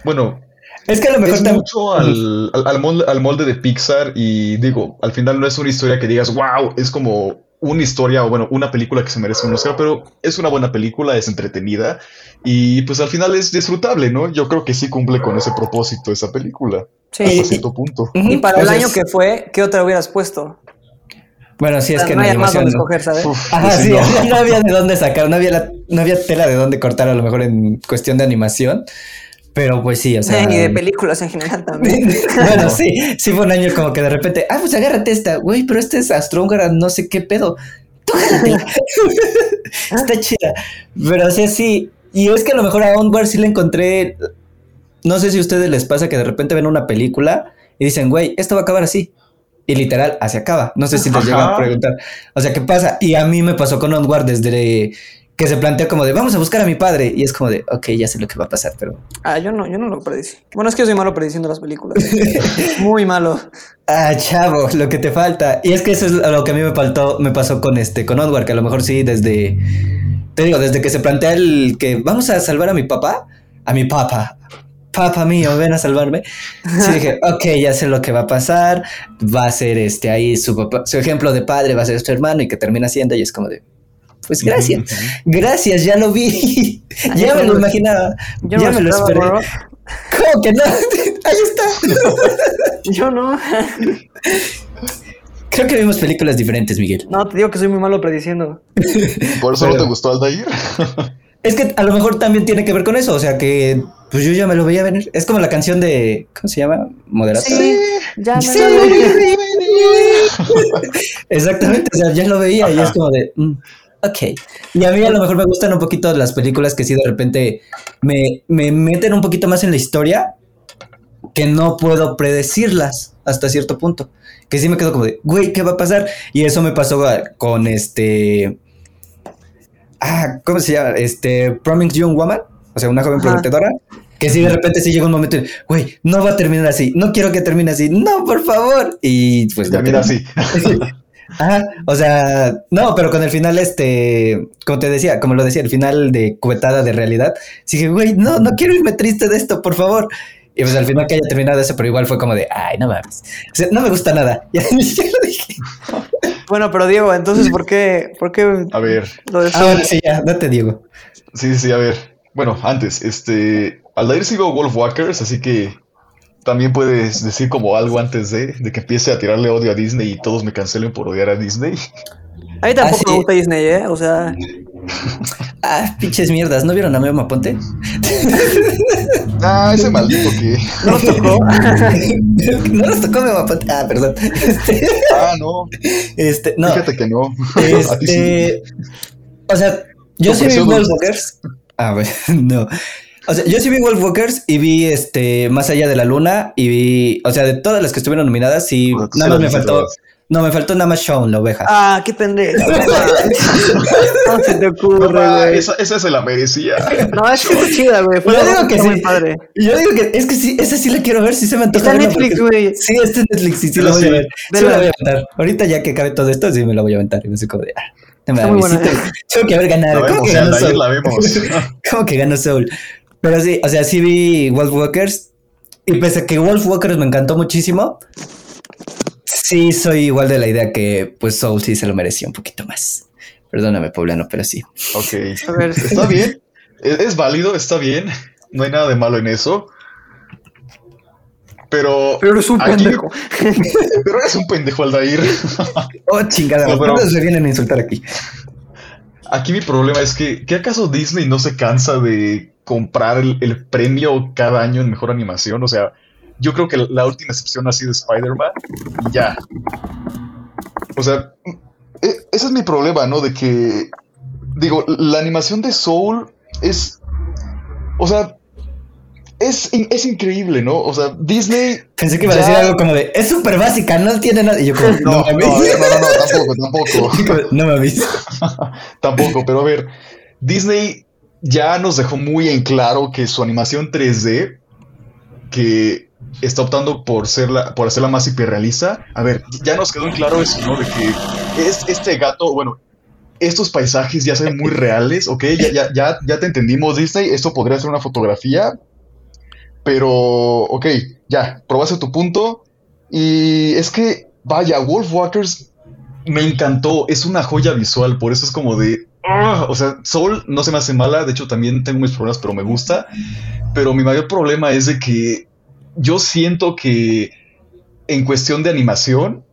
bueno, es que a lo mejor es mucho al, al, al molde, al molde de Pixar y digo, al final no es una historia que digas, wow, es como una historia o bueno, una película que se merece un Oscar, pero es una buena película, es entretenida y pues al final es disfrutable, ¿no? Yo creo que sí cumple con ese propósito esa película, Sí. hasta cierto punto. Y para el año que fue, ¿qué otra hubieras puesto? Bueno, sí, es que no hay más donde escoger, ¿sabes? Uf, Ajá, pues sí, no. no había de dónde sacar, no había, la- no había tela de dónde cortar a lo mejor en cuestión de animación, pero pues sí, o sea... y de películas en general también. bueno, sí, sí fue un año como que de repente, ah, pues agárrate esta, güey, pero este es Astrohúngara, no sé qué pedo. Tú jálatela. Está chida. Pero o sea, sí, y es que a lo mejor a Onward sí le encontré, no sé si a ustedes les pasa que de repente ven una película y dicen, güey, esto va a acabar así. Y literal, así acaba. No sé si les llegan a preguntar. O sea, ¿qué pasa? Y a mí me pasó con Onward desde que se plantea como de, vamos a buscar a mi padre. Y es como de, ok, ya sé lo que va a pasar, pero... Ah, yo no, yo no lo predicí. Bueno, es que yo soy malo prediciendo las películas. Muy malo. Ah, chavo, lo que te falta. Y es que eso es lo que a mí me faltó, me pasó con este, con Onward, que a lo mejor sí, desde, te digo, desde que se plantea el que vamos a salvar a mi papá, a mi papá, papá mío, ven a salvarme. Sí dije, ok, ya sé lo que va a pasar, va a ser este ahí su papá, su ejemplo de padre va a ser su hermano y que termina siendo y es como de, pues gracias, gracias, ya lo vi, ya me lo imaginaba, Yo ya me lo esperaba, esperé. bro. ¿Cómo que no? Ahí está. Yo no. Creo que vimos películas diferentes, Miguel. No, te digo que soy muy malo prediciendo. Por eso no te gustó Aldair. Es que a lo mejor también tiene que ver con eso, o sea que pues yo ya me lo veía venir. Es como la canción de ¿cómo se llama? Moderata. Sí, ya me Sí. lo dije. Exactamente, o sea, ya lo veía y es como de, mm, ok. Y a mí a lo mejor me gustan un poquito las películas que sí de repente me, me meten un poquito más en la historia que no puedo predecirlas hasta cierto punto. Que sí me quedo como de, güey, ¿qué va a pasar? Y eso me pasó con este... Ah, ¿cómo se llama? Este, Promising Young Woman, o sea, una joven Ajá. prometedora. Que sí, de repente sí llega un momento, y, güey, no va a terminar así, no quiero que termine así, no, por favor. Y pues termina. así. Ajá, o sea, no, pero con el final, este, como te decía, como lo decía, el final de cubetada de realidad, sí dije, güey, no, no quiero irme triste de esto, por favor. Y pues al final que haya terminado eso, pero igual fue como de, ay, no mames. O sea, no me gusta nada. Ya, ya lo dije. Bueno, pero Diego, entonces, ¿por qué, por qué A ver, lo de Ahora sí, ya, date, Diego. sí, sí, a ver. Bueno, antes, este, Aldair sigo Wolf Walkers, así que también puedes decir como algo antes de, de que empiece a tirarle odio a Disney y todos me cancelen por odiar a Disney. A mí tampoco Ah, sí. me gusta Disney, ¿eh? O sea, Ah, pinches mierdas, ¿no vieron a Memo Ponte? Ah, ese maldito que. no nos tocó. no nos tocó Memo Ponte. Ah, perdón. Este, Ah, no. este, no. Fíjate que no. A ti sí. Este, o sea, yo presión, Wolfwalkers. Ah, bueno, no. O sea, yo sí vi Wolfwalkers y vi este Más allá de la luna y vi, o sea, de todas las que estuvieron nominadas, sí, nada sí más me faltó, todas. no, me faltó nada más Shaun, la oveja. Ah, qué pendejo. No se te ocurre, güey. esa, esa se la merecía. No, es que está chida, güey. Fue Yo digo que sí. padre. Yo digo que es que sí, esa sí la quiero ver, sí se me antoja. Está en Netflix, porque- güey. Sí, está en Netflix, y sí Pero la voy sí, a ver. Sí vela. me la voy a aventar. Ahorita ya que acabe todo esto, sí me la voy a aventar. Y me como de, ah, no sí buena. tengo- que haber La ganado. ¿Cómo que ganó vemos. ¿Cómo que ganó Soul? Pero sí, o sea, sí vi Wolfwalkers. Y pese a que Wolfwalkers me encantó muchísimo, sí soy igual de la idea que pues Soul sí se lo merecía un poquito más. Perdóname, poblano, pero sí. Ok. A ver, Está bien. Es, es válido, está bien. No hay nada de malo en eso. Pero. pero eres un aquí- pendejo. Pero eres un pendejo, Aldair. Oh, chingada, No, pero- ¿cuándo se vienen a insultar aquí? Aquí mi problema es que, ¿qué acaso Disney no se cansa de comprar el, el premio cada año en mejor animación? O sea, yo creo que la última excepción ha sido Spider-Man y ya. O sea, e- ese es mi problema, ¿no? De que, digo, la animación de Soul es, o sea, es, es increíble, ¿no? O sea, Disney... Pensé que iba a decir algo como de, es súper básica, no tiene nada. Y yo como, No, no, ver, no, no, no, tampoco, tampoco. no me aviso. Tampoco, pero a ver, Disney ya nos dejó muy en claro que su animación 3D, que está optando por, ser por hacerla más hiperrealista, a ver, ya nos quedó en claro eso, ¿no? De que es este gato, bueno, estos paisajes ya se muy reales, ¿ok? Ya, ya, ya, ya te entendimos, Disney, esto podría ser una fotografía, pero, ok, ya, probaste tu punto, y es que, vaya, Wolfwalkers me encantó, es una joya visual, por eso es como de, ah, o sea, Soul no se me hace mala, de hecho también tengo mis problemas, pero me gusta, pero mi mayor problema es de que yo siento que en cuestión de animación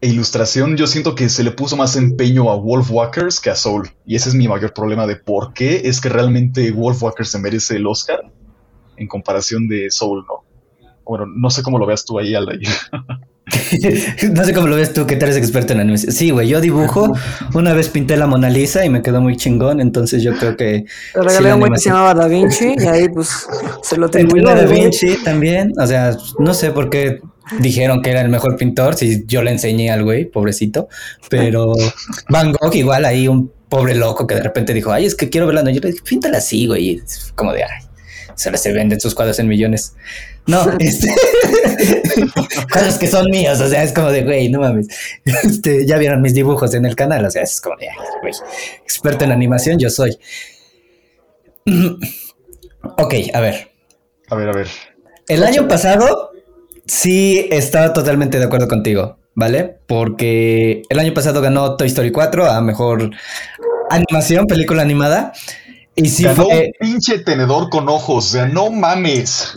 e ilustración, yo siento que se le puso más empeño a Wolfwalkers que a Soul, y ese es mi mayor problema de por qué es que realmente Wolfwalkers se merece el Oscar en comparación de Soul, ¿no? Bueno, no sé cómo lo veas tú ahí, Aldair. no sé cómo lo ves tú, que eres experto en animación. Sí, güey, yo dibujo. Una vez pinté la Mona Lisa y me quedó muy chingón, entonces yo creo que... Le regalé a un güey que se llamaba Da Vinci y ahí pues se lo atribuyó. Da güey. Vinci también, o sea, no sé por qué dijeron que era el mejor pintor, si yo le enseñé al güey, pobrecito, pero Van Gogh igual ahí un pobre loco que de repente dijo, ay, es que quiero verla, no, yo le dije, píntala así, güey, y es como de, ay, solo se venden sus cuadros en millones. No, este, cuadros que son míos, o sea, es como de, güey, no mames, este, ya vieron mis dibujos en el canal, o sea, es como de, güey, experto en animación yo soy. ok, a ver. A ver, a ver. El año pasado sí estaba totalmente de acuerdo contigo, ¿vale? Porque el año pasado ganó Toy Story 4 a mejor animación, película animada. Y sí Ganó fue, un pinche tenedor con ojos, o sea, no mames.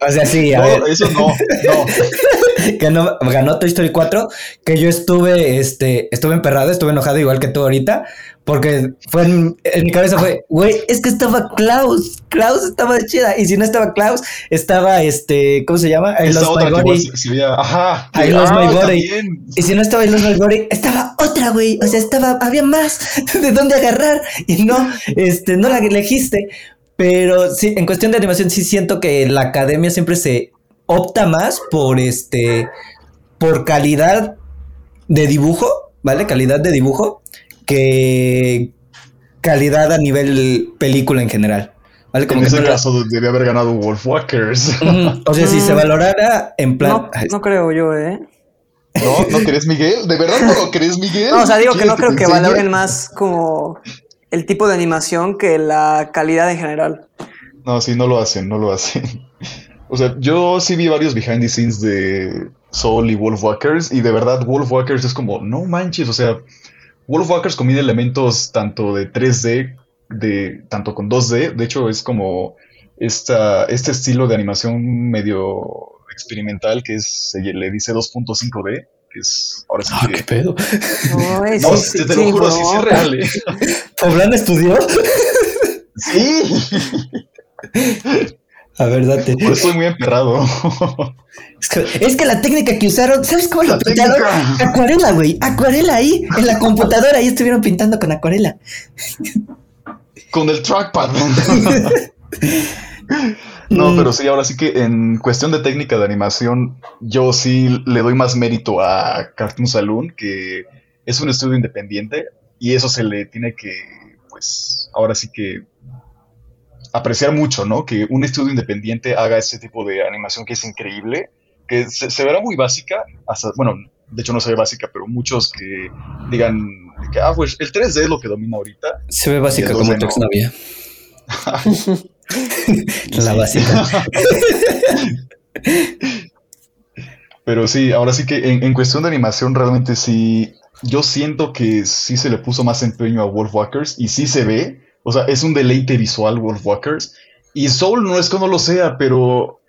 o sea, sí, a ver, No, eso no, no. ganó, ganó Toy Story 4, que yo estuve, este, estuve emperrado, estuve enojado igual que tú ahorita, porque fue en, en mi cabeza fue, güey, es que estaba Klaus, Klaus estaba chida, y si no estaba Klaus, estaba este, ¿cómo se llama? I Lost otra My Body. Ajá. I Lost Ah, My Body. también. Y si no estaba I Lost My Body, estaba otra, güey. O sea, estaba, había más de dónde agarrar. Y no, este, no la elegiste. Pero sí, en cuestión de animación, sí siento que la academia siempre se opta más por este, por calidad de dibujo, ¿vale? Calidad de dibujo, que calidad a nivel película en general. ¿Vale? Como En que ese no la- caso debía haber ganado Wolfwalkers. Ujú. O sea, si se Mm. valorara en plan. No, no creo yo, ¿eh? ¿No? ¿No crees, Miguel? ¿De verdad no lo crees, Miguel? No, o sea, digo que ¿Quieres no creo que enseñe? valoren más como el tipo de animación que la calidad en general. No, sí, no lo hacen, no lo hacen. O sea, yo sí vi varios behind the scenes de Soul y Wolfwalkers y de verdad Wolfwalkers es como, no manches, o sea, Wolfwalkers combina elementos tanto de 3D, de, tanto con 2D, de hecho es como esta, este estilo de animación medio experimental que es, se le dice 2.5D, que es, ahora sí Ah, que... qué pedo. No, eh, No, sí, te, sí, te lo sí, juro, sí, sí no. es real, ¿eh? ¿Poblán estudió? Sí, A ver, date. por eso estoy muy emperrado. Es que, es que la técnica que usaron, ¿sabes cómo La lo pintaron? técnica. Acuarela, güey. Acuarela ahí, en la computadora. Ahí estuvieron pintando con acuarela. Con el trackpad. No, Mm. pero sí, ahora sí que en cuestión de técnica de animación, yo sí le doy más mérito a Cartoon Saloon, que es un estudio independiente y eso se le tiene que, pues, ahora sí que apreciar mucho, ¿no? Que un estudio independiente haga ese tipo de animación que es increíble, que se, se verá muy básica, hasta, bueno, de hecho no se ve básica, pero muchos que digan que, ah, pues el 3D es lo que domina ahorita, Se ve básica como tu no. exnovia. la básica. Pero sí, ahora sí que en, en cuestión de animación realmente sí, yo siento que sí se le puso más empeño a Wolfwalkers y sí se ve, o sea, es un deleite visual Wolfwalkers y Soul no es que no lo sea, pero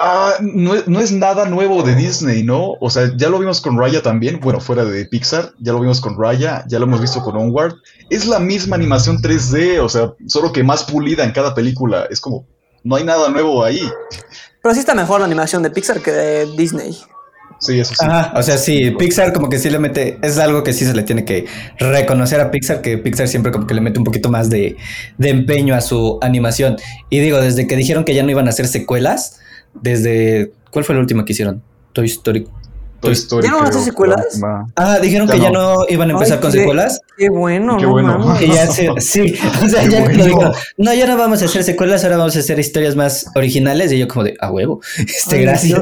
ah, no, es- no es nada nuevo de Disney, ¿no? O sea, ya lo vimos con Raya también, bueno, fuera de Pixar, ya lo vimos con Raya, ya lo hemos visto con Onward, es la misma animación 3D, o sea, solo que más pulida en cada película, es como, no hay nada nuevo ahí. Pero sí está mejor la animación de Pixar que de Disney. Sí, eso sí. Ajá, o sea, sí, Pixar como que sí le mete, es algo que sí se le tiene que reconocer a Pixar, que Pixar siempre como que le mete un poquito más de, de empeño a su animación. Y digo, desde que dijeron que ya no iban a hacer secuelas, desde, ¿cuál fue la última que hicieron? Toy Story. Toy Story. ¿Ya no van a hacer creo, secuelas? va. Ah, dijeron Ya que ya no. no iban a empezar Ay, con qué- secuelas. Qué bueno, Qué no bueno. Que ya se, sí, o sea, Qué ya lo bueno. dijo. No, ya no vamos a hacer secuelas, ahora vamos a hacer historias más originales. Y yo como de, a huevo, este, Ay, gracias.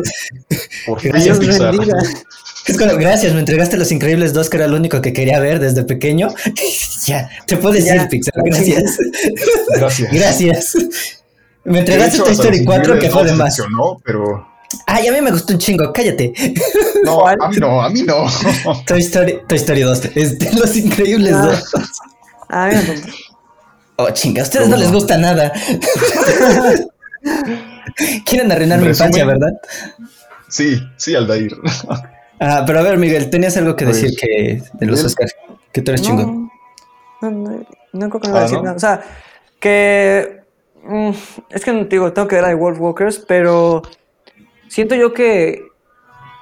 Por fin Gracias, Dios Pixar. Es como, gracias, me entregaste Los Increíbles 2, que era lo único que quería ver desde pequeño. ya, te puedes Ya. ir, Pixar, gracias. Gracias. gracias. Me entregaste hecho, Toy Story los 4, que fue de no más. funcionó, pero Ay, a mí me gustó un chingo, cállate. no, a mí no, a mí no. Toy Story, Toy Story 2, este, Los Increíbles Ah. 2. Ah. Oh, chinga, a ustedes no ¿Cómo les no? gusta nada. Quieren arruinar mi infancia, ¿verdad? Sí, sí, Aldair. Ah, pero a ver, Miguel, tenías algo que decir que de los. Oscars, que tú eres chingón. No, no, no, no creo que no voy a Ah, decir ¿no? nada. O sea, que. mm, es que te digo, tengo que ver a Wolf Walkers, pero siento yo que.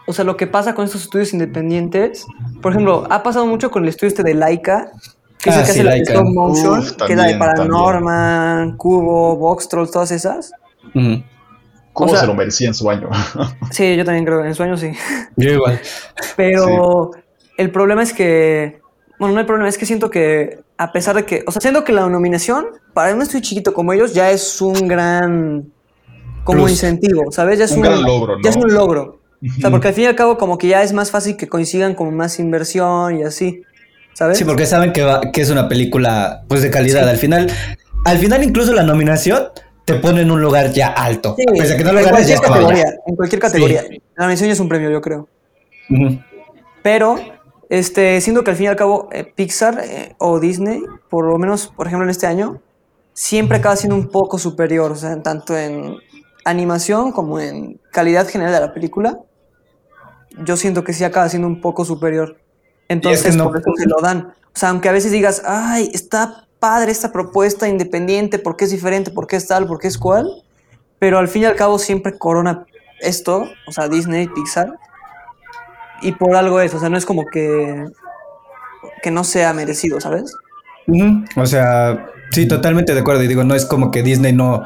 O sea, lo que pasa con estos estudios independientes, por ejemplo, ha pasado mucho con el estudio este de Laika, que es Ah, el que sí, hace la Laika. stop motion, Uf, que es la de también, Paranorman, Cubo, Box Trolls, todas esas. ¿Cómo O sea- se lo merecía en su año? Sí, yo también creo, en sueños sí. Yo igual. Pero el problema es que. Bueno, no el problema, es que siento que, a pesar de que. O sea, siento que la nominación, para un estudio chiquito como ellos, ya es un gran. Como Plus. incentivo, ¿sabes? Ya es Un gran logro, Ya es un logro. O sea, porque al fin y al cabo, como que ya es más fácil que coincidan con más inversión y así. ¿Sabes? Sí, porque saben que, va- que es una película pues de calidad. Al final, al final incluso la nominación te pone en un lugar ya alto. Sí, Pese a que no lo en ganes, ya cualquier estaba categoría. En cualquier categoría. La nominación ya es un premio, yo creo. Pero, este, siento que al fin y al cabo, eh, Pixar eh, o Disney, por lo menos, por ejemplo, en este año, siempre acaba siendo un poco superior, o sea, tanto en animación como en calidad general de la película. yo siento que sí acaba siendo un poco superior. Entonces, que no- por eso se lo dan. O sea, aunque a veces digas, ay, está padre esta propuesta independiente, porque es diferente, porque es tal, porque es cual, pero al fin y al cabo siempre corona esto, o sea, Disney, Pixar, y por algo es, o sea, no es como que, que no sea merecido, ¿sabes? Ujú, O sea, sí, totalmente de acuerdo. Y digo, no es como que Disney no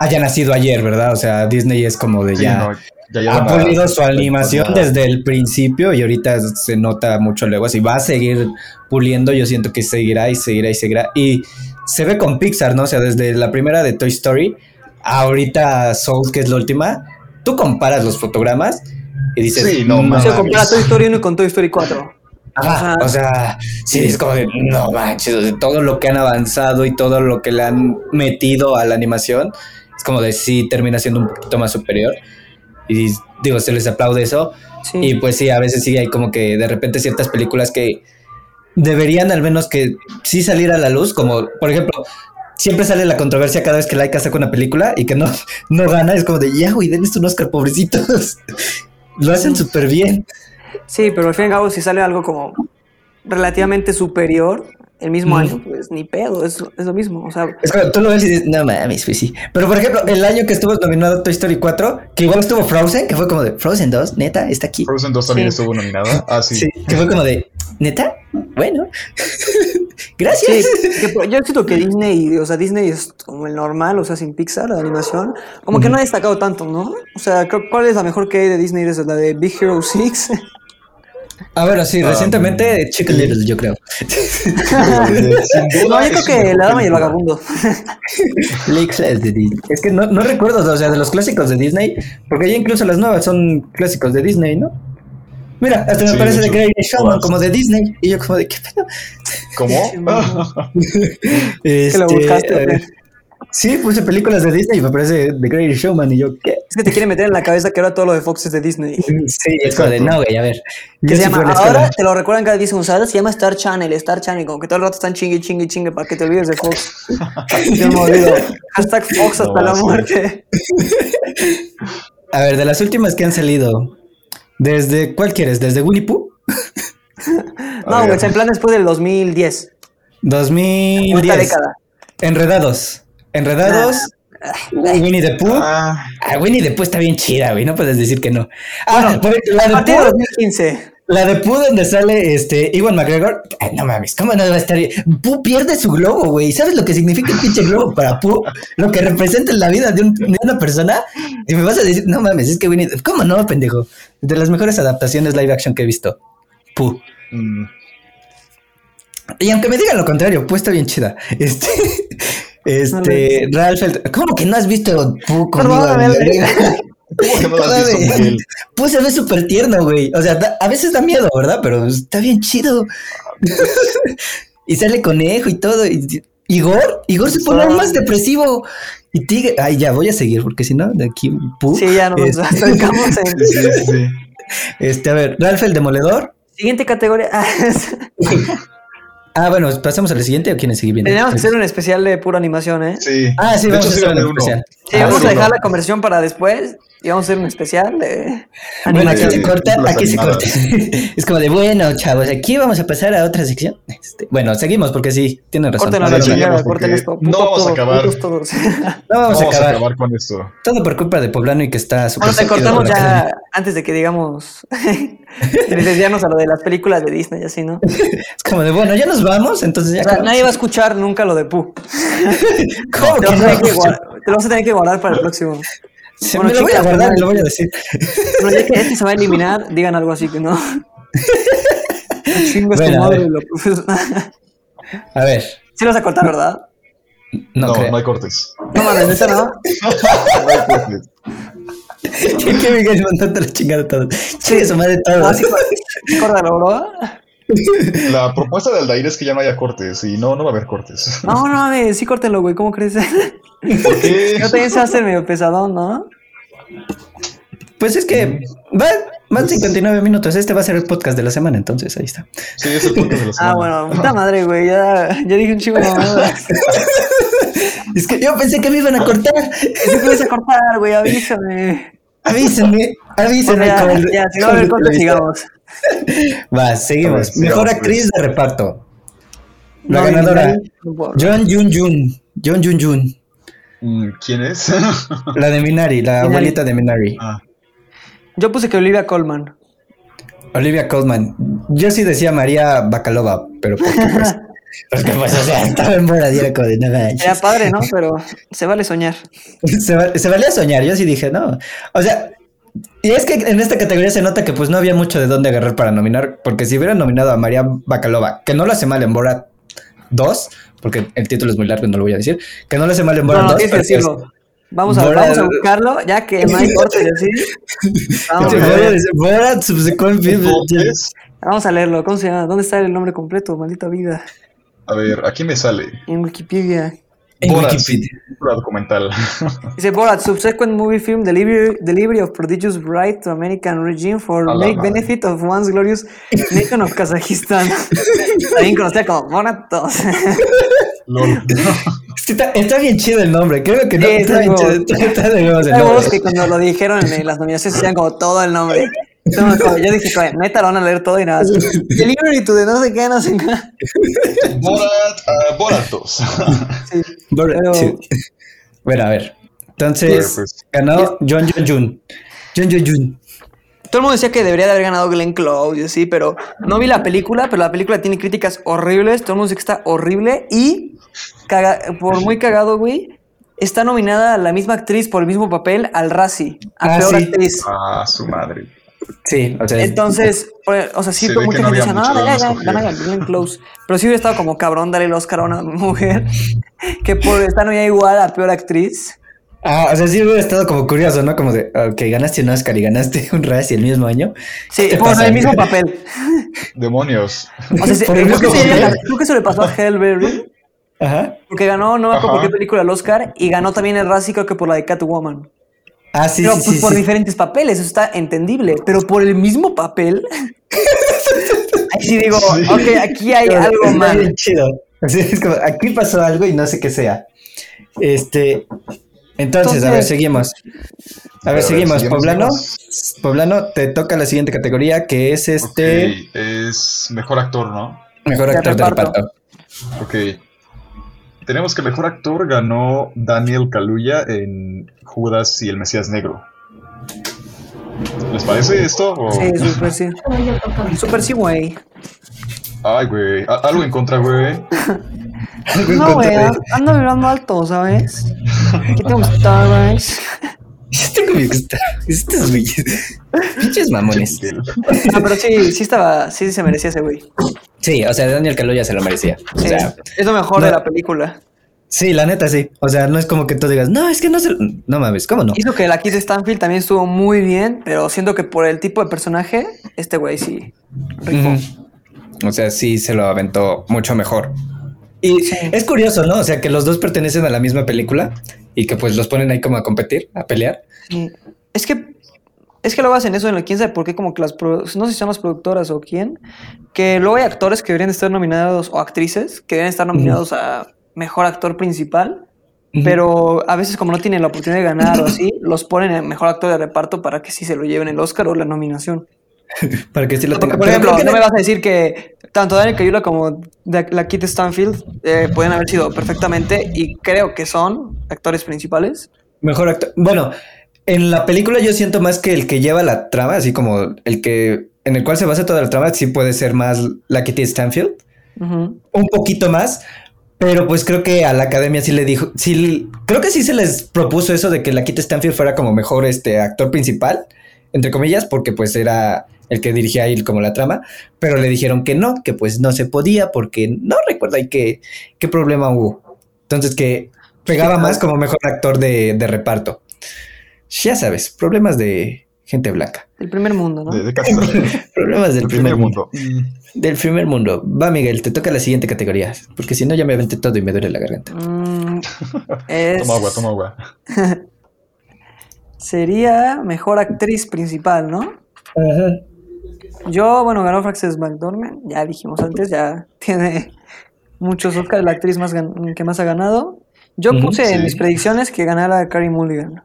haya nacido ayer, ¿verdad? O sea, Disney es como de Sí, ya. no, ya ha pulido su animación temporada. desde el principio y ahorita se nota mucho luego. Si va a seguir puliendo, yo siento que seguirá y seguirá y seguirá. Y se ve con Pixar, ¿no? O sea, desde la primera de Toy Story, ahorita Soul, que es la última, tú comparas los fotogramas y dices, Sí, no, O mames. sea, compara Toy Story 1 con Toy Story 4. Ajá, Ajá. o sea, sí, es como de, no manches, o todo lo que han avanzado y todo lo que le han metido a la animación, es como de sí termina siendo un poquito más superior. Y digo, se les aplaude eso. Sí. Y pues sí, a veces sí hay como que de repente ciertas películas que deberían al menos que sí salir a la luz, como por ejemplo, siempre sale la controversia cada vez que Laika saca una película y que no, no gana, es como de, ya, güey, denles un Oscar, pobrecitos. Lo hacen súper bien. Sí, pero al fin y al cabo, si sale algo como relativamente superior el mismo Mm. año, pues ni pedo, es, es lo mismo. O sea, Es como, tú lo ves y dices, no mames, pues sí. Pero por ejemplo, el año que estuvo nominado Toy Story 4, que igual estuvo Frozen, que fue como de Frozen 2, neta, está aquí. Frozen 2 también Sí. estuvo nominada. Ah, sí. Sí, que fue como de, neta, bueno, sí, gracias. que por- yo siento que Disney, o sea, Disney es como el normal, o sea, sin Pixar, la animación, como que no ha destacado tanto, ¿no? O sea, creo- ¿cuál es la mejor que hay de Disney? ¿Es la de Big Hero 6? Ah, bueno, sí, recientemente Chicken. Little, yo creo. No, yo creo que La Dama y el. Vagabundo. Es que no, no recuerdo, o sea, de los clásicos de Disney, porque ya incluso las nuevas son clásicos de Disney, ¿no? Mira, hasta me parece de Great Showman, como de Disney. Y yo como de, ¿qué pedo? ¿Cómo? Que lo Este, buscaste, eh, Sí, puse películas de Disney y me parece The Great Showman y yo, ¿qué? Es que te quiere meter en la cabeza que ahora todo lo de Fox es de Disney. Sí, es como de, no, güey, a ver. Que se llama, ahora te lo recuerdan cada 10 segundos, se llama Star Channel, Star Channel, como que todo el rato están chingue, chingue, chingue para que te olvides de Fox. Yo me olvido. Hashtag Fox hasta No, la muerte. A ver, de las últimas que han salido, ¿desde cuál quieres? ¿Desde Winnie Pooh? No, güey, en plan después del 2010. 2010. Esta década. Enredados. Enredados. Winnie the Pooh. Ah, Ah, Winnie the Pooh está bien chida, güey. No puedes decir que no. Ah, por- la A de Pooh. 2015. La de Pooh donde sale este Iwan McGregor. Ay, no mames, ¿cómo no va a estar? Pooh pierde su globo, güey. ¿Sabes lo que significa el pinche globo para Pooh? Lo que representa en la vida de, un- de una persona. Y me vas a decir, no mames, es que Winnie. ¿Cómo no, pendejo? De las mejores adaptaciones live action que he visto. Pooh. mm, Y aunque me digan lo contrario, pues está bien chida. Este, este, Ralph, el- ¿cómo que no has visto Pooh conmigo? No visto, Miguel? Pooh se ve súper tierno, güey. O sea, da- a veces da miedo, ¿verdad? Pero está bien chido. y sale conejo y todo. Y, Igor, Igor se pone aún más depresivo. Y Tigre, ay, ya voy a seguir, porque si no, de aquí, Pooh. Sí, ya nos Este, acercamos en. Sí, sí, sí. este, a ver, Ralph el Demoledor. Siguiente categoría. Ah, bueno, pasamos al siguiente o quieren seguir viendo. Teníamos que hacer un especial de pura animación, ¿eh? Sí. Ah, sí, De vamos hecho, a hacer un especial. Sí, Ah, vamos sí, a dejar no. la conversión para después y vamos a hacer un especial de Bueno, aquí se corta, aquí se corta. Es como de, bueno, chavos, aquí vamos a pasar a otra sección. Este, bueno, seguimos porque sí, tienen razón. Corten a No, chingada, corten esto. no vamos a acabar. putos todos. no vamos, a acabar. con esto. Todo por culpa de Poblano y que está súper Bueno, te cortamos ya academia. antes de que digamos de desviarnos a lo de las películas de Disney y así, ¿no? O Es como de, bueno, ya nos vamos, entonces ya. sea, acabamos. nadie va a escuchar nunca lo de Pooh. ¿Cómo Te vas a que no? guardar, te lo vas a tener que guardar para el próximo. Se Bueno, me lo voy a guardar y lo voy a decir. Bueno, ya que este se va a eliminar, digan algo así que no. Chingo Bueno, a madre, ver. lo. A ver, Sí lo vas a cortar, ¿verdad? no, No, creo. no hay cortes. No mames, ¿neta no? No hay cortes. que Miguel mandando la chingada todo. Chingue su madre todo. No, sí, sí, córtalo, bro. La propuesta de Aldair es que ya no haya cortes y no, no va a haber cortes. No, no mames, sí córtenlo, güey, ¿cómo crees? ¿Por qué? Yo también se hace medio pesadón, ¿no? Pues es que van, van 59 minutos. Este va a ser el podcast de la semana, entonces ahí está. Sí, es el podcast de la semana. Ah, bueno, puta madre, güey, ya, ya dije un chingo de mamadas. Es que yo pensé que me iban a cortar. Pensé que ibas a cortar, güey, avísame. Avísenme, avísenme. Ya, con el- ya, si no, cuánto televisor. sigamos. Va, seguimos. Ver, Mejor actriz de reparto. La No, ganadora. John Jun Jun. John Jun Jun. Mm, ¿Quién es? La de Minari, la Minari. abuelita de Minari. ah, Yo puse que Olivia Colman. Olivia Colman. Yo sí decía María Bacalova, pero porque pues. Porque pues, o sea, estaba en Borat y era como de no manches. Era padre, ¿no? Pero se vale soñar. se, va- se valía soñar, yo sí dije, no. O sea, y es que en esta categoría se nota que pues no había mucho de dónde agarrar para nominar, porque si hubieran nominado a María Bacalova, que no lo hace mal en Borat 2, porque el título es muy largo y no lo voy a decir, que no lo hace mal en Borat no, 2. tienes que pero pues, decirlo. Vamos a, Borat- vamos a buscarlo, ya que no hay corte decir. Vamos. Borat, Vamos a leerlo. ¿Cómo se llama? ¿Dónde está el nombre completo? Maldita vida. a ver, aquí me sale. En Wikipedia. En Borat, película documental. Dice Borat, subsequent movie film delivery, delivery of prodigious right to American regime for A make benefit of one's glorious nation of Kazajistán. También conocida como Borat 2. Lol. Sí, Está, está bien chido el nombre, creo que no. Sí, está está bien como- chido. Está, está de huevos el nombre. que cuando lo dijeron en las nominaciones decían como todo el nombre. Entonces, yo dije, "Coño, neta, lo van a leer todo y nada. Delivery to de no sé qué, no sé qué. Borat, Borat 2. Sí. Borat, Pero- sí. Bueno, a ver. Entonces, pues. ganó John Jun Jun. John Jun Jun. Todo el mundo decía que debería de haber ganado Glenn Close y así, pero no vi la película, pero la película tiene críticas horribles, todo el mundo dice que está horrible y caga- por muy cagado, güey, está nominada la misma actriz por el mismo papel al Razzie, a Ah, peor sí. actriz. Ah, su madre. Sí, o sea. Entonces, o sea, sí, Se mucha no gente dice, no, donde gana, escoger". gana Glenn Close. Pero sí hubiera estado como cabrón darle el Oscar a una mujer que por estar nominada igual a peor actriz. Ah, o sea, sí hubiera estado como curioso, ¿no? Como de, ok, ganaste un Oscar y ganaste un Razzie el mismo año. Sí, ¿Qué por pasa? el mismo papel. Demonios. O sea, sí, Por el creo, que creo eso le pasó a Hellberry. Ajá. Porque ganó, no me acuerdo por Ajá. qué película el Oscar, y ganó también el Razzie, creo que por la de Catwoman. Ah, sí, pero sí, pues, sí. por sí. diferentes papeles, eso está entendible. Pero por el mismo papel. Ahí sí digo, Sí. ok, aquí hay Pero algo más. chido. Así es como, aquí pasó algo y no sé qué sea. Este. Entonces, a ver, seguimos. A ver, seguimos. seguimos, Poblano, seguimos. Poblano, te toca la siguiente categoría que es este es mejor actor, ¿no? mejor actor de reparto. reparto. Ok. Tenemos que el mejor actor ganó Daniel Kaluuya en Judas y el Mesías Negro. ¿Les parece esto? o- Sí, súper sí. Súper sí, güey. Ay, güey. Algo en contra, güey. No, güey, ando vibrando alto, ¿sabes? Aquí tengo Starbucks. Este como que está. Estos güeyes. Pinches mamones. Ah, pero sí, sí estaba, sí se merecía ese güey. Sí, o sea, Daniel Kaluuya se lo merecía. O Sí, sea, es lo mejor no- de la película. sí, la neta sí. O sea, no es como que tú digas, no, es que no se. No mames, ¿cómo no? Hizo que la Kid Stanfield también estuvo muy bien, pero siento que por el tipo de personaje, este güey sí. Ujú. O sea, sí se lo aventó mucho mejor. Y Sí. es curioso, ¿no? O sea, que los dos pertenecen a la misma película y que pues los ponen ahí como a competir, a pelear. Sí. Es que es que luego hacen eso en el quién sabe por qué, como que las no sé si son las productoras o quién, que luego hay actores que deberían estar nominados o actrices que deberían estar nominados a mejor actor principal, pero a veces como no tienen la oportunidad de ganar o así, los ponen en mejor actor de reparto para que sí se lo lleven el Oscar o la nominación. Para que sí lo Porque, tengan. por ejemplo, no me vas a decir que tanto Daniel Kaluuya como la Kit Stanfield eh, pueden haber sido perfectamente y creo que son actores principales. Mejor actor. Bueno, en la película yo siento más que el que lleva la trama, así como el que en el cual se basa toda la trama, sí puede ser más la Kitty Stanfield. Un poquito más, pero pues creo que a la academia sí le dijo, sí, creo que sí se les propuso eso de que la Kit Stanfield fuera como mejor este actor principal, entre comillas, porque pues era el que dirigía ahí como la trama, pero le dijeron que no, que pues no se podía porque no recuerdo ahí qué, qué problema hubo. Entonces que pegaba más como mejor actor de, de reparto. Ya sabes, problemas de gente blanca. El primer mundo, ¿no? De, de casi Problemas del el primer primer mundo. mundo. Del primer mundo. Va, Miguel, te toca la siguiente categoría. Porque si no, ya me aventé todo y me duele la garganta. Mm, es- Toma agua, toma agua. Sería mejor actriz principal, ¿no? Yo, bueno, ganó Frances McDormand, ya dijimos antes, ya tiene muchos Oscars, la actriz más que más ha ganado. Yo puse en sí. mis predicciones que ganara Carrie Mulligan.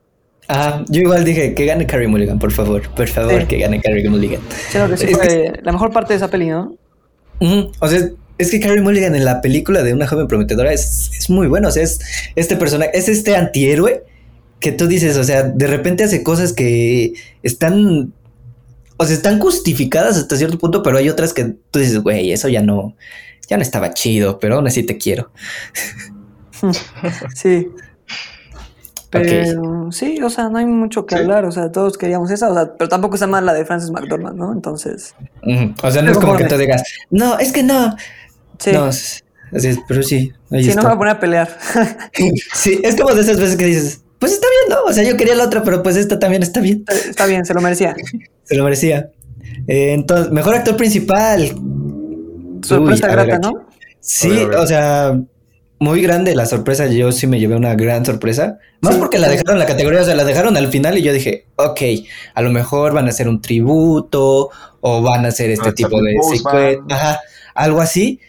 Ah, yo igual dije que gane Carrie Mulligan, por favor. Por favor, Sí. que gane Carrie Mulligan. Creo que sí Es que- fue la mejor parte de esa peli, ¿no? O sea, es que Carrie Mulligan en la película de una joven prometedora es, es muy bueno. O sea, es este personaje, es este antihéroe que tú dices, o sea, de repente hace cosas que están, o sea, están justificadas hasta cierto punto, pero hay otras que tú dices, güey, eso ya no, ya no estaba chido, pero aún así te quiero. Sí. Pero sí, o sea, no hay mucho que Sí. hablar, o sea, todos queríamos esa, o sea, pero tampoco está mal la de Frances McDormand, ¿no? Entonces, O sea, no es como que tú digas, no, es que no. sí, No, es- así es, pero sí. ahí sí, no me voy a poner a pelear. Sí, es como de esas veces que dices, pues está bien, ¿no? O sea, yo quería la otra, pero pues esta también está bien. está bien, se lo merecía. Se lo merecía. Eh, entonces, mejor actor principal. Sorpresa Uy, ver, grata. ¿no? Sí, A ver, a ver. o sea, muy grande la sorpresa. Yo sí me llevé una gran sorpresa. Más Sí. porque la dejaron en la categoría, o sea, la dejaron al final y yo dije, ok, a lo mejor van a hacer un tributo o van a hacer este tipo de ajá, algo así.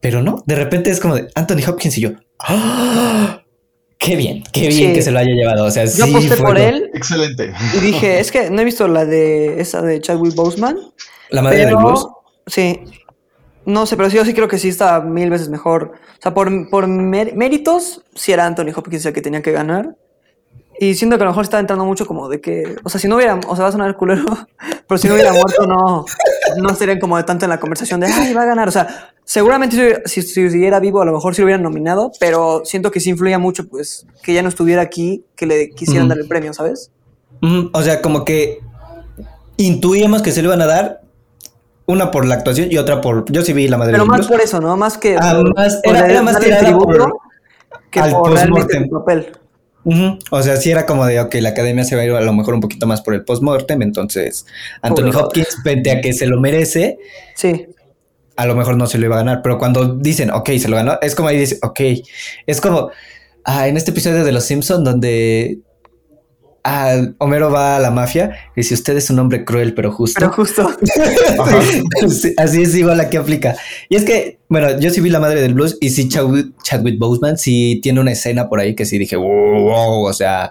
Pero no, de repente es como de Anthony Hopkins y yo, ¡ah! Qué bien, qué bien Sí. que se lo haya llevado. O sea, Yo sí aposté fue por él Excelente. y dije, es que no he visto la de esa de Chadwick Boseman, La madre pero del blues. sí, no sé, pero sí, yo sí creo que sí está mil veces mejor. O sea, por, por mér- méritos, sí era Anthony Hopkins el que tenía que ganar. Y siento que a lo mejor está entrando mucho como de que, o sea, si no hubiera, o sea, va a sonar culero, pero si no hubiera muerto, no, no estarían como de tanto en la conversación de, ay, va a ganar. O sea, seguramente si, hubiera- si, si siguiera vivo, a lo mejor sí lo hubieran nominado, pero siento que sí influía mucho, pues, que ya no estuviera aquí, que le quisieran dar el premio, ¿sabes? O sea, como que intuíamos que se lo iban a dar, una por la actuación y otra por. Yo sí vi la madre Pero más por eso, ¿no? Más que Ah, por, más- por era- más tirada por- que al por realmente el papel. O sea, sí era como de, ok, la academia se va a ir a lo mejor un poquito más por el post-mortem, entonces Anthony Pobre Hopkins, frente a que se lo merece, Sí. a lo mejor no se lo iba a ganar, pero cuando dicen, ok, se lo ganó, es como ahí dice, ok, es como ah, en este episodio de Los Simpson donde ah, Homero va a la mafia y dice, usted es un hombre cruel pero justo. Pero justo. Sí, así es igual aquí aplica. Y es que, bueno, yo sí vi La Madre del Blues y sí Chadwick, Chadwick Boseman sí tiene una escena por ahí que sí dije, wow, wow", o sea,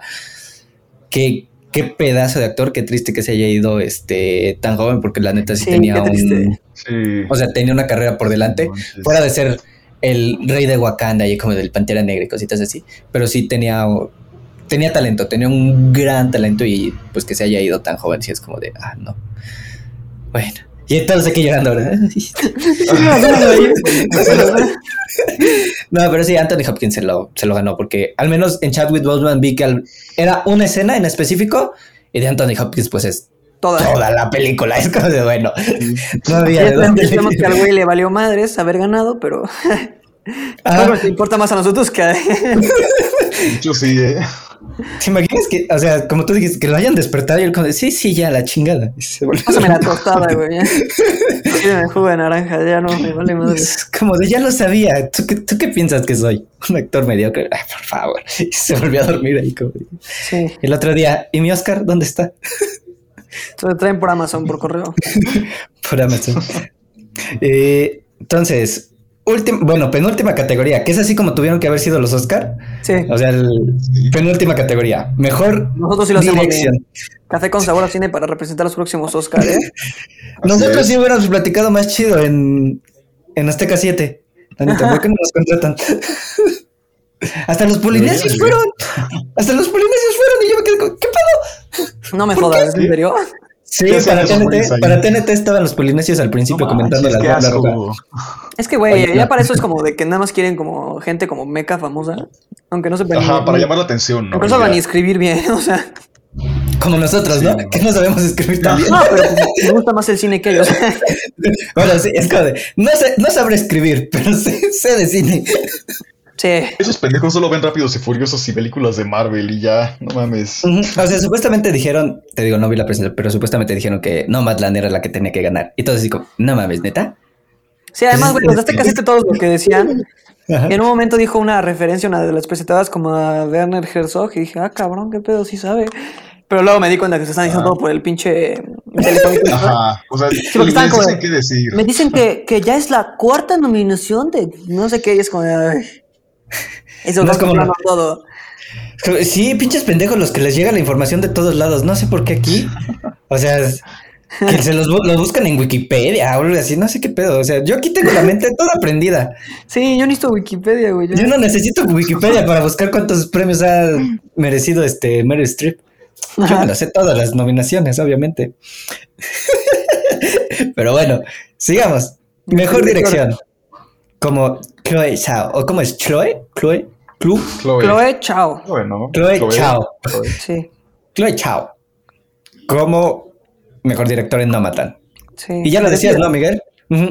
qué, qué pedazo de actor, qué triste que se haya ido este tan joven porque la neta sí, Sí, tenía un. Sí. o sea, tenía una carrera por delante, Manches. fuera de ser el rey de Wakanda y como del Pantera Negra y cositas así, pero sí tenía tenía talento, tenía un gran talento y pues que se haya ido tan joven, sí es como de, ah, no. Bueno, y entonces aquí llorando, ¿verdad? No, pero sí, Anthony Hopkins se lo, se lo ganó porque al menos en Chadwick Boseman vi que al- era una escena en específico y de Anthony Hopkins pues es Toda. toda la película. Es como de bueno, no había Ya de dónde entendemos que al güey le valió madres haber ganado, pero Ah, Bueno, te importa más a nosotros que a Yo sí, ¿eh? ¿Te imaginas que, o sea, como tú dijiste, que lo hayan despertado y él como sí, sí, ya, la chingada. Y se volvió- Pásame la tostada, güey. El jugo de naranja, ya no me vale madre. Es como de, ya lo sabía. ¿Tú qué, tú qué piensas que soy? Un actor mediocre. Ay, por favor. Y se volvió a dormir ahí como Sí. El otro día, ¿y mi Oscar dónde está? Se lo traen por Amazon, por correo. Por Amazon. Eh, entonces, última, bueno, penúltima categoría, que es así como tuvieron que haber sido los Oscar. Sí. O sea, el, penúltima categoría. Mejor Nosotros sí lo hacemos dirección. bien. Café con sabor a cine para representar los próximos Oscar, ¿eh? Nosotros sí hubiéramos platicado más chido en, en Azteca 7. La neta, ¿por qué no nos contratan? Hasta los polinesios fueron. Hasta los polinesios fueron y yo me quedé con, ¿qué pedo? No me ¿Por jodas? ¿en serio? Sí, ¿Qué hacían para TNT, para TNT estaban los polinesios al principio comentando Manches, la qué alfombra asco. roja. Es que, güey, ya no. para eso es como de que nada más quieren como gente como meca famosa. Aunque no sepan Ajá, ni- para llamar la atención, ¿no? No saben Ya. ni escribir bien, o sea. Como nosotros, ¿no? Sí. Que no sabemos escribir tan bien. No, pero me gusta más el cine que ellos. Bueno, sí, es como de, no sé, no sabré escribir, pero sé, sé de cine. Sí. Esos pendejos solo ven rápidos y furiosos y películas de Marvel y ya, no mames. O sea, supuestamente dijeron, te digo, no vi la presentación, pero supuestamente dijeron que Nomadland era la que tenía que ganar. Y todos así como, no mames, neta. Sí, además, güey, los de Azteca casi todos lo que decían. Ajá. En un momento dijo una referencia, una de las presentadas como a Werner Herzog, y dije, ah, cabrón, qué pedo, sí sabe. Pero luego me di cuenta que se están diciendo todo por el pinche teléfono. Ajá, o sea, les como dicen de- qué decir. Me dicen que, que ya es la cuarta nominación de no sé qué, y es como de, ay. Eso No es como- todo. Sí, pinches pendejos los que les llega la información de todos lados. No sé por qué aquí. O sea, que se los bu- lo buscan en Wikipedia o algo así. No sé qué pedo. O sea, yo aquí tengo la mente toda prendida. Sí, yo necesito Wikipedia, güey. Yo- Yo no necesito Wikipedia para buscar cuántos premios ha merecido este Meryl Streep. Yo me lo sé todas las nominaciones, obviamente. Pero bueno, sigamos. Mejor dirección. Como Chloe Zhao. ¿O cómo es? ¿Chloe? ¿Chloe? ¿Chloe? Chloe. Chloe, chao. Chloe, ¿no? Chloe Zhao. Chloe. Sí, Chloe Zhao. Como mejor director en Nomadland. sí. Y ya lo decías, ¿no, Miguel?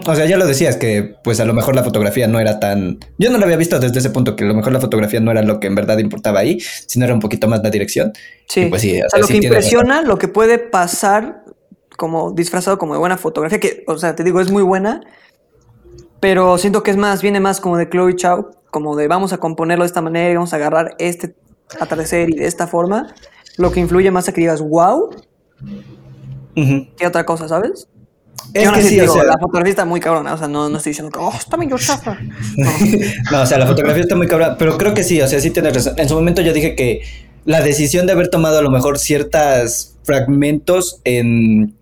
O sea, ya lo decías que pues a lo mejor la fotografía no era tan... Yo no lo había visto desde ese punto, que a lo mejor la fotografía no era lo que en verdad importaba ahí, sino era un poquito más la dirección. Sí. Y pues sí, o O sea, lo sí que impresiona, lo que puede pasar como disfrazado como de buena fotografía, que, o sea, te digo, es muy buena, pero siento que es más, viene más como de Chloe Chow, como de vamos a componerlo de esta manera y vamos a agarrar este atardecer y de esta forma, lo que influye más a que digas wow Ujú. que otra cosa, ¿sabes? Es que sí, o sea... la fotografía está muy cabrona, o sea, no, no estoy diciendo que, oh, está medio chafa. No. No, o sea, la fotografía está muy cabrón, pero creo que sí, o sea, sí tienes razón. En su momento yo dije que la decisión de haber tomado a lo mejor ciertos fragmentos en...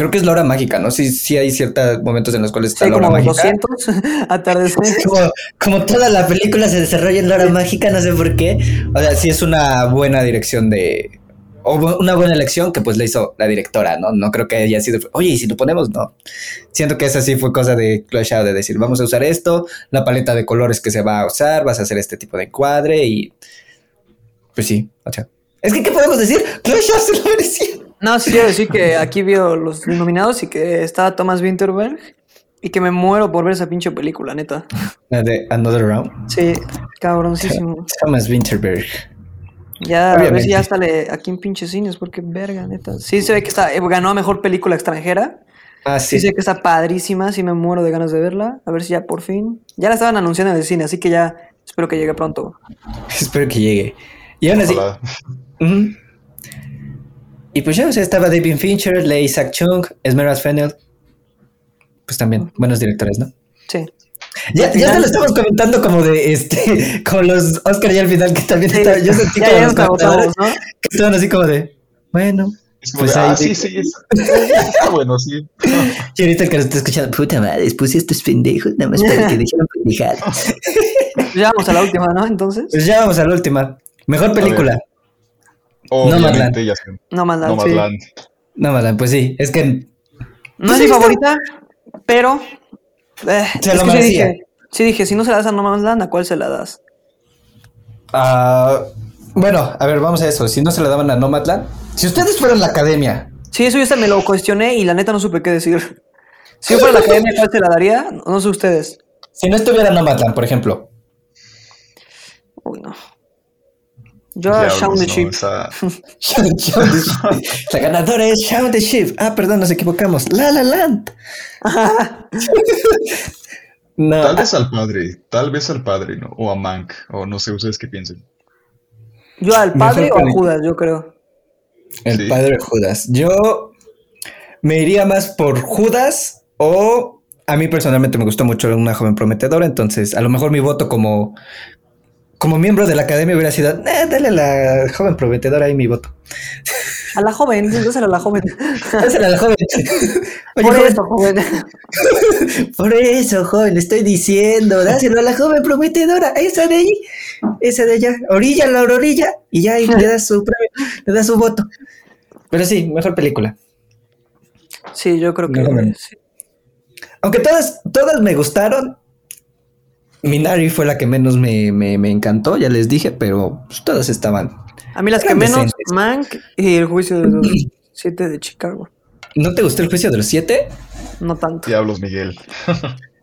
Creo que es la hora mágica, ¿no? Sí, sí hay ciertos momentos en los cuales está Sí, la hora como mágica. 200 atardeceres. Como, como toda la película se desarrolla en la hora mágica, no sé por qué. O sea, sí es una buena dirección de. O una buena elección que pues le hizo la directora, ¿no? No creo que haya sido. Oye, ¿y si lo ponemos? No. Siento que esa sí fue cosa de Chloe Zhao de decir, vamos a usar esto, la paleta de colores que se va a usar, vas a hacer este tipo de encuadre y. Pues sí, o sea. Es que, ¿qué podemos decir? Chloe se lo merecía. No, sí quiero decir que aquí vio los nominados y que está Thomas Winterberg y que me muero por ver esa pinche película, neta. La de Another Round. Sí, cabroncísimo. Thomas Winterberg. Ya, a ver Obviamente. si ya sale aquí en pinches cines, porque verga, neta. Sí se ve que está, eh, ganó a mejor película extranjera. Ah, Sí. sí. sé que está padrísima, sí me muero de ganas de verla. A ver si ya por fin. Ya la estaban anunciando en el cine, así que ya espero que llegue pronto. Espero que llegue. Y aún así. Ojalá. Y pues ya, o sea, estaba David Fincher, Lee Isaac Chung, Esmeralda Fennell. Pues también, buenos directores, ¿no? Sí. Ya, ya te lo estamos comentando como de este, como los Oscar ya al final que también estaba, yo sentí ya, como ya los nos comentadores ¿no? que estaban así como de, bueno, Es como Pues de, ahí ah, sí, sí, es- está bueno, sí. y ahorita el que lo está escuchando, puta madre, puse estos pendejos nada más para que dijeran pendejadas. Ya vamos a la última, ¿no? Entonces. Pues ya vamos a la última. Mejor película. Obviamente, Nomadland. ya sé. No más nada. sí. Nomadland. Pues sí, es que No es mi favorita, pero. eh, Se es lo que sí dije, sí dije, si no se la das a No Man's Land, ¿a cuál se la das? Ah, bueno, a ver, vamos a eso. Si no se le daban a Nomadland, si ustedes fueran la academia, Sí, eso yo hasta me lo cuestioné y la neta no supe qué decir. Si yo fuera a la academia, ¿cuál se la daría? No sé ustedes. si no estuviera Nomadland, por ejemplo, Uy, no. Yo a Shaun the Sheep. la ganadora es Shaun the Sheep. Ah, perdón, nos equivocamos. La La Land. no, Tal vez al padre, tal vez al padre, ¿no? O a Mank, o no sé ustedes qué piensen. Yo al padre o a Judas, yo creo. el sí. padre de Judas. Yo me iría más por Judas o a mí personalmente me gustó mucho una joven prometedora, entonces a lo mejor mi voto como como miembro de la academia hubiera sido, eh, dale a la joven prometedora ahí mi voto. A la joven, dásela a la joven. Dásela a la joven. Oye, Por eso, joven. Por eso, joven, le estoy diciendo, dáselo a la joven prometedora, esa de ahí, esa de allá, orilla, la orilla, y ya ahí le das su premio, le das su voto. Pero sí, mejor película. Sí, yo creo que. Sí. Aunque todas, todas me gustaron, Minari fue la que menos me, me, me encantó, ya les dije, pero pues, todas estaban. A mí las que menos, decentes. Mank y el juicio de los siete de Chicago. ¿No te gustó el juicio de los siete? No tanto. Diablos, Miguel.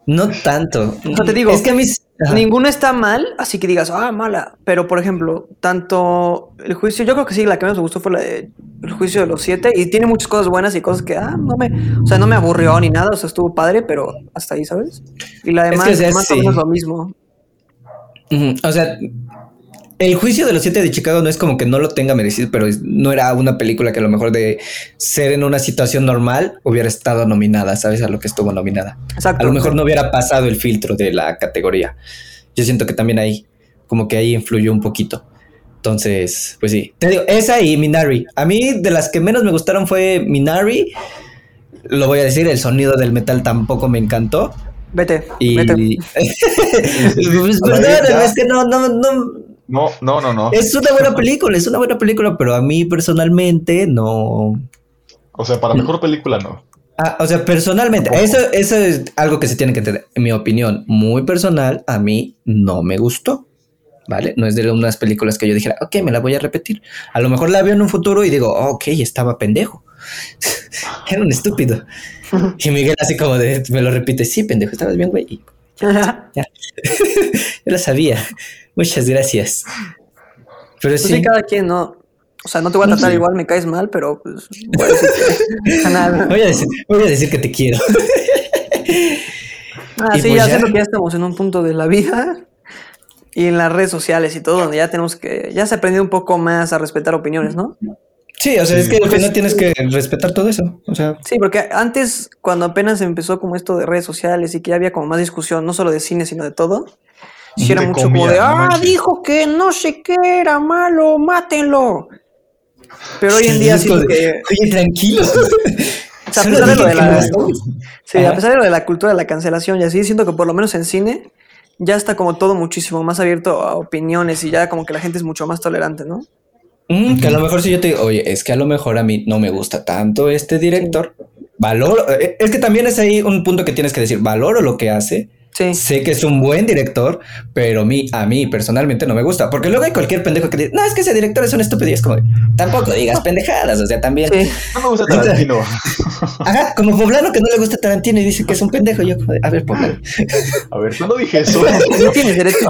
No tanto. O sea, te digo, es que a mí... Ajá. Ninguno está mal, así que digas, ah, mala. Pero, por ejemplo, tanto el juicio, yo creo que sí, la que menos me gustó fue la de El juicio de los siete. Y tiene muchas cosas buenas y cosas que, ah, no me, o sea, no me aburrió ni nada, o sea, estuvo padre, pero hasta ahí, ¿sabes? Y la Es demás, que, o sea, más sí. o menos lo mismo. O sea, el juicio de los siete de Chicago no es como que no lo tenga merecido, pero no era una película que a lo mejor de ser en una situación normal hubiera estado nominada, ¿sabes? A lo que estuvo nominada. Exacto. A lo mejor no hubiera pasado el filtro de la categoría. Yo siento que también ahí, como que ahí influyó un poquito. Entonces, pues sí. Te digo, esa y Minari. A mí, de las que menos me gustaron fue Minari. Lo voy a decir, el sonido del metal tampoco me encantó. Vete, Y. vete. pues, perdón, ya. es que no, no, no. No, no, no, no. Es una buena película, es una buena película, pero a mí personalmente no. O sea, para mejor película no. Ah, o sea, personalmente, eso, eso es algo que se tiene que entender. En mi opinión, muy personal, a mí no me gustó. ¿Vale? No es de unas películas que yo dijera, ok, me la voy a repetir. A lo mejor la veo en un futuro y digo, ok, estaba pendejo. Era un estúpido. Y Miguel así como de, me lo repite, sí, pendejo, estabas bien, güey. Y ya. Yo lo sabía. Muchas gracias. Pero Pues sí. sí, cada quien, ¿no? O sea, no te voy a tratar Sí. igual, me caes mal, pero pues. voy a decir que- Nada. Voy a decir, voy a decir que te quiero. Ah, Y sí, pues ya ya. siento que ya estamos en un punto de la vida y en las redes sociales y todo, donde ya tenemos que. Ya se aprendido un poco más a respetar opiniones, ¿no? Sí, o sea, Sí. es que al final tienes que respetar todo eso. O sea, Sí, porque antes, cuando apenas empezó como esto de redes sociales y que ya había como más discusión, no solo de cine, sino de todo, sí era De mucho como de, ah, manches". dijo que no sé qué era malo, mátenlo. Pero hoy en día de, que. Oye, tranquilo. O sea, a pesar de lo de la, sí, a pesar de lo de la cultura de la cancelación y así, siento que por lo menos en cine ya está como todo muchísimo más abierto a opiniones y ya como que la gente es mucho más tolerante, ¿no? Mm, que a lo mejor si yo te digo, oye, es que a lo mejor a mí no me gusta tanto este director. Valoro, eh, es que también es ahí un punto que tienes que decir, valoro lo que hace. Sí. Sé que es un buen director, pero a mí, a mí personalmente no me gusta. Porque luego hay cualquier pendejo que dice, no, es que ese director es un estúpido. Y es como, tampoco digas pendejadas. O sea, también. Sí. No me gusta Tarantino. Ajá, como poblano que no le gusta Tarantino y dice que es un pendejo. Yo, a ver, poblano. A ver, ¿cuándo dije eso? No tienes derecho.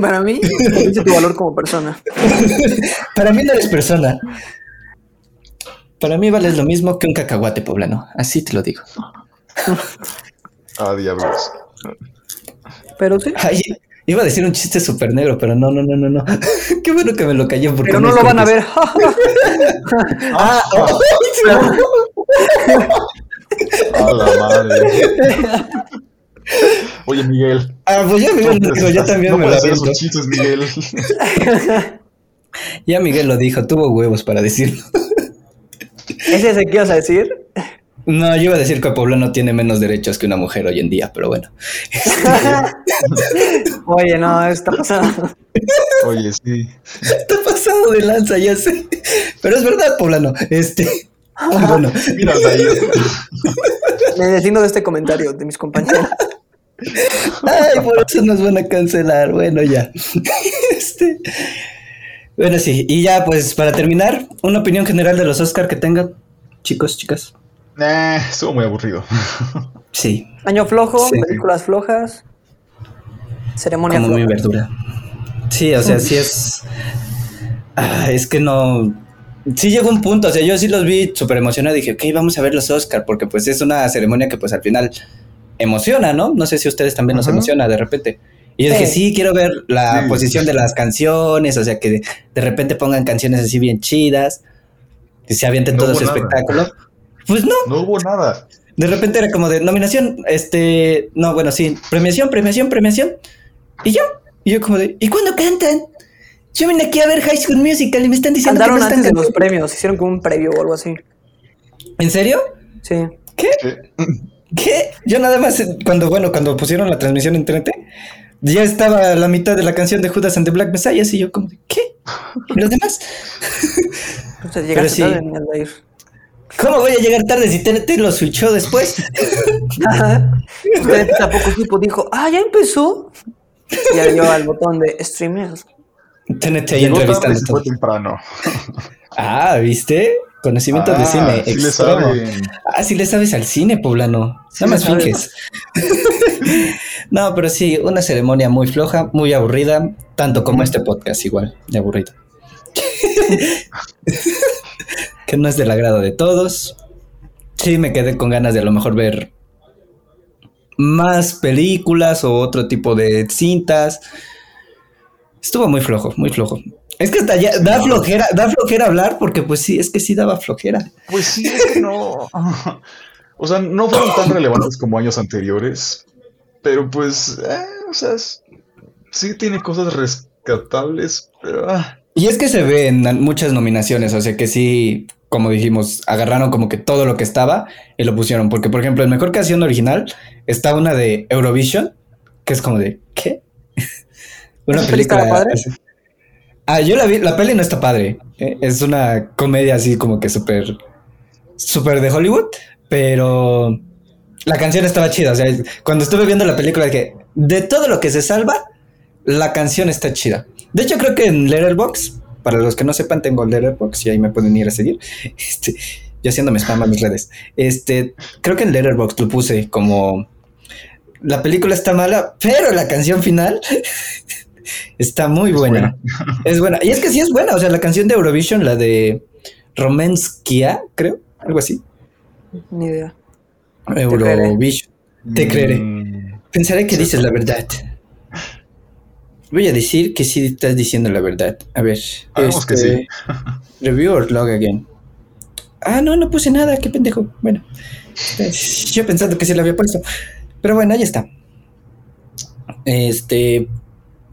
Para mí, dice tu valor como persona. Para mí no eres persona. Para mí vales lo mismo que un cacahuate poblano. Así te lo digo. Ah, diablos. Pero sí. Ay, iba a decir un chiste súper negro, pero no, no, no, no, no. Qué bueno que me lo cayó porque Pero no lo van a ver. Ah, oh, A la madre. Oye, Miguel. ah, pues ya Miguel lo dijo, yo también no me lo esos chistes, Miguel. Ya Miguel lo dijo, tuvo huevos para decirlo. ¿Ese es el que ibas a decir? No, yo iba a decir que Poblano tiene menos derechos que una mujer hoy en día, pero bueno. Oye, no, está pasando. Oye, sí. Está pasado de lanza, ya sé. Pero es verdad, Poblano. Este. bueno. Mira. Me deslindo de este comentario de mis compañeros. Ay, por eso nos van a cancelar. Bueno, ya. Este. Bueno, sí. Y ya, pues, para terminar, una opinión general de los Oscar que tengan, chicos, chicas. Nah, estuvo muy aburrido. Sí, Año flojo, Sí. películas flojas, ceremonia como floja. verdura. Sí, o sea, sí es. Ah, es que no. Sí llegó un punto, o sea, yo sí los vi súper emocionado. Dije, ok, vamos a ver los Oscar, porque pues es una ceremonia que pues al final emociona, ¿no? No sé si a ustedes también nos Ajá. emociona de repente. Y yo dije, Sí. sí, quiero ver la Sí. posición de las canciones, o sea, que de, de repente pongan canciones así bien chidas, y se avienten No todo su nada. espectáculo. Pues no, No hubo nada. de repente era como de nominación, este, no, bueno, sí, premiación, premiación, premiación. Y yo, y yo como de, ¿y cuándo cantan? Yo vine aquí a ver High School Musical y me están diciendo Andaron que no están antes de los premios, hicieron como un previo o algo así. ¿En serio? Sí. ¿Qué? ¿Qué? ¿Qué? Yo nada más, cuando, bueno, cuando pusieron la transmisión en TNT, ya estaba la mitad de la canción de Judas and the Black Messiah y yo como de, ¿qué? ¿Y los demás? Entonces llegaste sí. tarde. ¿Cómo voy a llegar tarde si TNT lo switchó después? Usted tampoco supo, dijo, ah, ya empezó. Y le dio al botón de streamer. TNT ahí entrevistando. fue temprano. Ah, ¿viste? Conocimientos de Ah, cine. sí extremo. saben. Ah, sí le sabes al cine, poblano. Sí no más finges. no, pero sí, una ceremonia muy floja, muy aburrida, tanto como este podcast, igual, de aburrido. que no es del agrado de todos. Sí, me quedé con ganas de a lo mejor ver más películas o otro tipo de cintas. Estuvo muy flojo, muy flojo. Es que hasta ya da flojera, da flojera hablar porque pues sí, es que sí daba flojera. Pues sí, es que no. O sea, no fueron tan relevantes como años anteriores. Pero pues, eh, o sea, sí tiene cosas rescatables. Pero, ah, Y es que se ve en muchas nominaciones, o sea que sí, como dijimos, agarraron como que todo lo que estaba y lo pusieron. Porque, por ejemplo, en mejor canción original está una de Eurovision, que es como de, ¿qué? una ¿Esa peli estaba padre? Ah, yo la vi, la peli no está padre. eh, Es una comedia así como que súper, súper de Hollywood, pero la canción estaba chida. O sea, cuando estuve viendo la película dije, de todo lo que se salva, la canción está chida. De hecho, creo que en Letterboxd, para los que no sepan, tengo Letterboxd y ahí me pueden ir a seguir. Este, yo haciéndome spam a mis redes. Este, creo que en Letterboxd lo puse como la película está mala, pero la canción final está muy buena. Es buena. Y es que sí es buena. O sea, la canción de Eurovision, la de Romenskia, creo, algo así. Ni idea. Eurovision. Te creeré. Mm, Pensaré que dices la verdad. Voy a decir que sí estás diciendo la verdad. A ver. Hagamos que este, sí. Review or log again. Ah, no, no puse nada, qué pendejo. Bueno, yo pensando que sí lo había puesto. Pero bueno, ahí está. Este.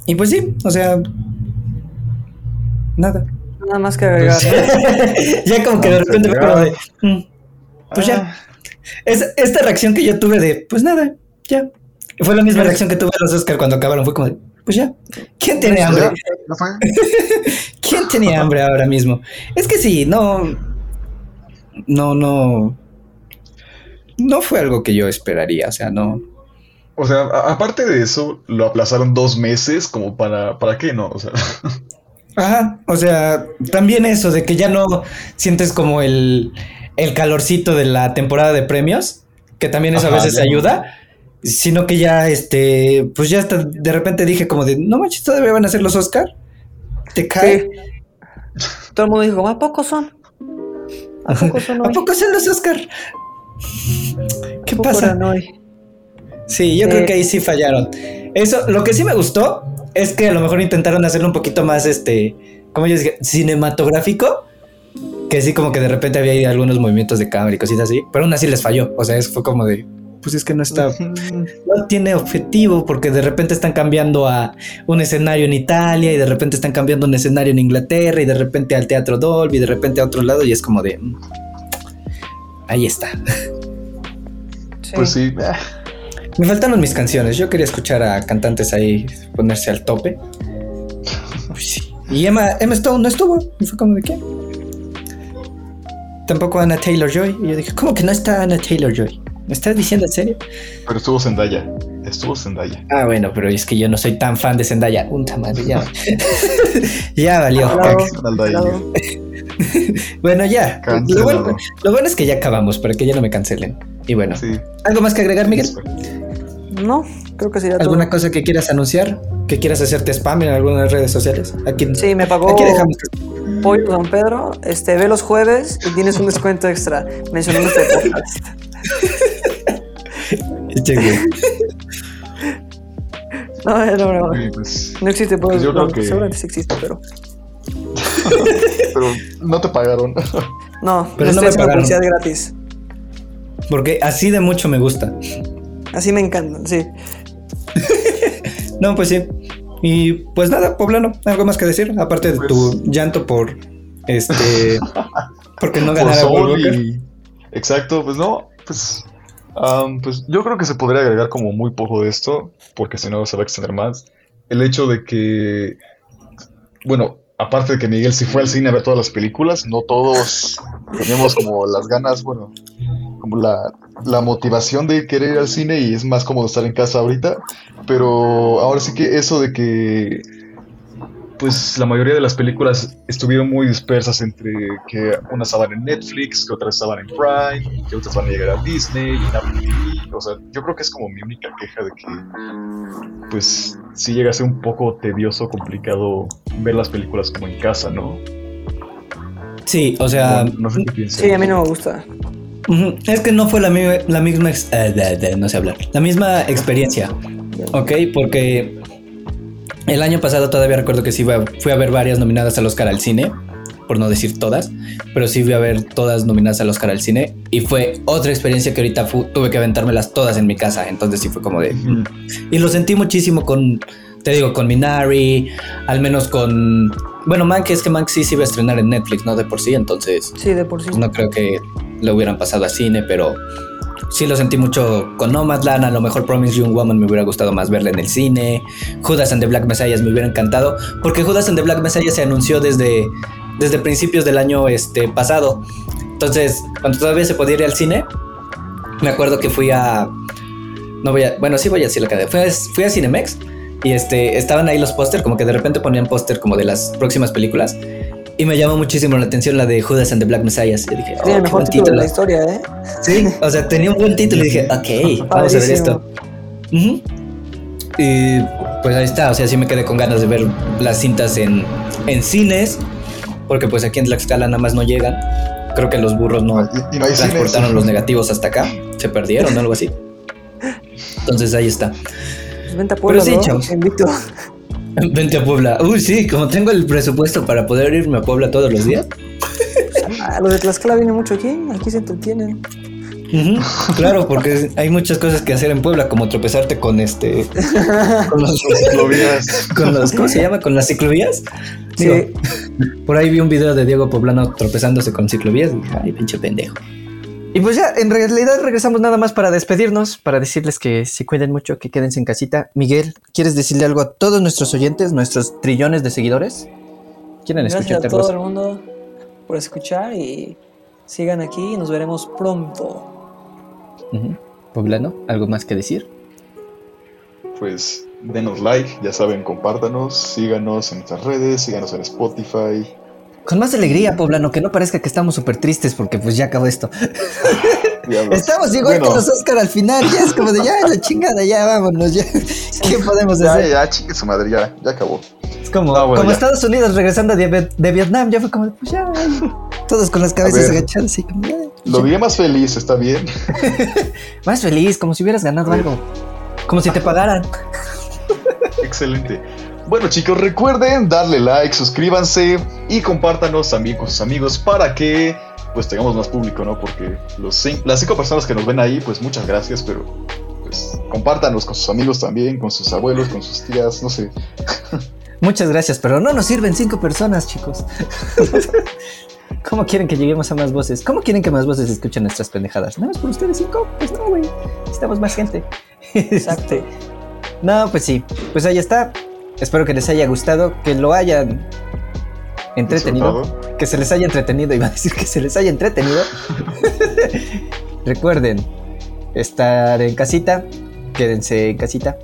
Y pues sí, o sea. Nada. Nada más que agregar. ya como que de repente fue como de. "Mm, Pues ya. Ah, Es, esta reacción que yo tuve de, pues nada, ya. Fue la misma reacción que tuve a los Oscar cuando acabaron. Fue como de, pues ya. ¿Quién tiene hambre? ya fue. ¿Quién tenía hambre ahora mismo? Es que sí, no. No, no. No fue algo que yo esperaría, o sea, no. O sea, aparte de eso, lo aplazaron dos meses como para... ¿Para qué no? O sea, Ajá, o sea, también eso de que ya no sientes como el, el calorcito de la temporada de premios, que también eso a veces ya ayuda, sino que ya, este, pues ya hasta de repente dije como de, no manches, todavía van a ser los Oscar. ¿Te cae? Sí. Todo el mundo dijo, ¿a poco son? ¿A poco son ¿A poco son los Oscar? ¿Qué ¿A poco pasa? hoy? Sí, yo creo que ahí sí fallaron. Eso, lo que sí me gustó es que a lo mejor intentaron hacerlo un poquito más, este, como yo dije, cinematográfico. Que sí, como que de repente había ahí algunos movimientos de cámara y cositas así, pero aún así les falló. O sea, eso fue como de, pues es que no está, no tiene objetivo porque de repente están cambiando a un escenario en Italia y de repente están cambiando un escenario en Inglaterra y de repente al Teatro Dolby y de repente a otro lado y es como de, mm, ahí está. Sí. pues sí. Me faltaron mis canciones. Yo quería escuchar a cantantes ahí ponerse al tope. Pues sí. Y Emma, Emma Stone no estuvo. Y fue como de qué. Tampoco Anna Taylor Joy. Y yo dije, ¿cómo que no está Anna Taylor Joy? ¿Me estás diciendo en serio? Pero estuvo Zendaya. Estuvo Zendaya. Ah, bueno, pero es que yo no soy tan fan de Zendaya. Unta madre, ya. ya valió. Bueno, ya. Lo bueno, lo bueno es que ya acabamos para que ya no me cancelen. Y bueno, Sí. ¿algo más que agregar, Miguel? No, creo que sería ¿Alguna todo. cosa que quieras anunciar? ¿Que quieras hacerte spam en algunas redes sociales? Aquí, Sí, me pagó aquí dejamos. Pollo Don Pedro. Este, ve los jueves y tienes un descuento extra mencionando este podcast. No, no, no, pues, No existe, pues, Pues yo creo que- seguramente sí existe, pero pero no te pagaron. no, Pero no me pagaron. publicidad gratis. Porque así de mucho me gusta. Así me encantan, sí. No, pues sí. Y pues nada, poblano, algo más que decir, aparte de tu llanto por este porque no ganara Exacto, pues no, pues, am, pues yo creo que se podría agregar como muy poco de esto, porque si no se va a extender más. El hecho de que, bueno, aparte de que Miguel sí fue al cine a ver todas las películas, no todos tenemos como las ganas, bueno, como la, la motivación de querer ir al cine y es más cómodo estar en casa ahorita, pero ahora sí que eso de que pues la mayoría de las películas estuvieron muy dispersas entre que unas estaban en Netflix, que otras estaban en Prime, que otras van a llegar a Disney y en Apple TV. O sea, yo creo que es como mi única queja de que, pues, sí llega a ser un poco tedioso, complicado ver las películas como en casa, ¿no? Sí, o sea, no, no sé qué piensas. Sí, a mí no me gusta. es que no fue la, mi- la misma ex- eh, de- de- no sé hablar. La misma experiencia. Ok, porque el año pasado todavía recuerdo que sí fui a, fui a ver varias nominadas al Oscar al cine, por no decir todas, pero sí fui a ver todas nominadas al Oscar al cine y fue otra experiencia que ahorita fu- tuve que aventármelas todas en mi casa, entonces sí fue como de... Mm. Y lo sentí muchísimo con, te digo, con Minari, al menos con Bueno, Mank es que Mank sí se iba a estrenar en Netflix, ¿no? De por sí, entonces Sí, de por sí. no creo que lo hubieran pasado a cine, pero sí lo sentí mucho con Nomadland. A lo mejor Promise Young Woman me hubiera gustado más verla en el cine. Judas and the Black Messiah me hubiera encantado, porque Judas and the Black Messiah se anunció desde, desde principios del año este, pasado. Entonces, cuando todavía se podía ir al cine, me acuerdo que fui a. No voy a. Bueno, sí voy a decir la cadena. Fui a, fui a Cinemex y este, estaban ahí los póster, como que de repente ponían póster como de las próximas películas. Y me llamó muchísimo la atención la de Judas and the Black Messiah. Y dije, oh, Tiene el mejor buen título de la título. historia, ¿eh? Sí, o sea, tenía un buen título y dije, ok, vamos a ver esto. Ujú. Y pues ahí está, o sea, sí me quedé con ganas de ver las cintas en, en cines, porque pues aquí en Tlaxcala nada más no llegan. Creo que los burros no Y, y no hay cines. transportaron los negativos hasta acá, se perdieron o algo así. Entonces ahí está. Pues vente a Puebla, sí, ¿no? Vente a Puebla. Uy, sí, como tengo el presupuesto para poder irme a Puebla todos los días. Ah, los de Tlaxcala vienen mucho aquí. Aquí se entretienen. Ujú, Claro, porque hay muchas cosas que hacer en Puebla, como tropezarte con este. Con los, Ciclovías. con los- ¿Cómo se llama? ¿Con las ciclovías? Sí. Digo, por ahí vi un video de Diego Poblano tropezándose con ciclovías y dije, ay, pinche pendejo. Y pues ya, en realidad regresamos nada más para despedirnos, para decirles que se cuiden mucho, que quédense en casita. Miguel, ¿quieres decirle algo a todos nuestros oyentes, nuestros trillones de seguidores? ¿Quieren Gracias a escucharte, todo Rosa? el mundo por escuchar y sigan aquí y nos veremos pronto. Ujú. Poblano, ¿algo más que decir? Pues denos like, ya saben, compártanos, síganos en nuestras redes, síganos en Spotify. Con más alegría, Poblano, que no parezca que estamos súper tristes porque pues ya acabó esto. Estamos igual Bueno, que los Oscar al final, ya es como de ya la chingada, ya vámonos, ya. ¿Qué podemos Ya, hacer? ya, chingue su madre, ya, ya acabó. Es como, Ah, bueno, como ya. Estados Unidos regresando de, de Vietnam, ya fue como, de, pues ya, todos con las cabezas ver. agachadas, así como, ya, Lo vi más feliz, está bien. Más feliz, como si hubieras ganado algo. Como si te pagaran. Excelente. Bueno chicos, recuerden darle like, suscríbanse y compártanos también con sus amigos para que pues tengamos más público, ¿no? Porque los las cinco personas que nos ven ahí, pues muchas gracias, pero pues compártanos con sus amigos también, con sus abuelos, con sus tías, no sé. Muchas gracias, pero no nos sirven cinco personas, chicos. ¿Cómo quieren que lleguemos a más voces? ¿Cómo quieren que más voces escuchen nuestras pendejadas? ¿Nada más por ustedes cinco? Pues no, güey. Necesitamos más gente. Exacto. No, pues sí. Pues ahí está. Espero que les haya gustado, que lo hayan entretenido. Disfrutado. Que se les haya entretenido. Iba a decir que se les haya entretenido. Recuerden estar en casita. Quédense en casita.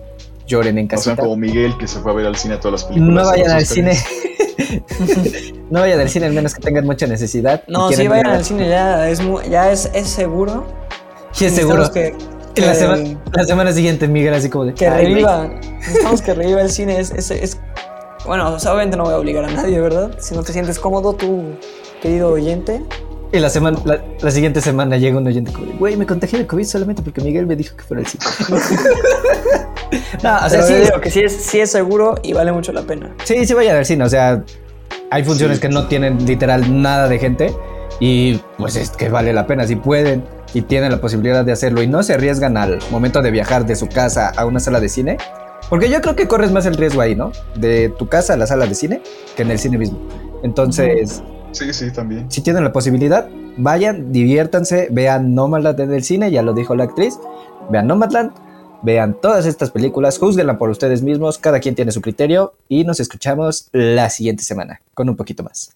Lloren en No sean casita. como Miguel que se fue a ver al cine a todas las películas. No vayan al cine. no vayan al cine al menos que tengan mucha necesidad. No, sí, vayan al cine ya, es, ya es, es seguro. Sí, es seguro. Que, la, semana, la semana siguiente Miguel así como de... que reviva. Necesitamos que reviva el cine. Es, es, es- Bueno, o sea, obviamente no voy a obligar a nadie, ¿verdad? Si no te sientes cómodo, tú, querido oyente. Y la, semana, la, la siguiente semana llega un oyente como de, güey, me contagié de COVID solamente porque Miguel me dijo que fuera al cine. no, o sea, Pero sí, digo que sí es, sí es seguro y vale mucho la pena. sí, sí vayan al cine. O sea, hay funciones Sí. que no tienen literal nada de gente y pues es que vale la pena. Si pueden y tienen la posibilidad de hacerlo y no se arriesgan al momento de viajar de su casa a una sala de cine, porque yo creo que corres más el riesgo ahí, ¿no? De tu casa a la sala de cine que en el cine mismo. Entonces, Sí, sí, también. si tienen la posibilidad, vayan, diviértanse, vean Nomadland en el cine, ya lo dijo la actriz, vean Nomadland, vean todas estas películas, juzguenla por ustedes mismos, cada quien tiene su criterio y nos escuchamos la siguiente semana con un poquito más.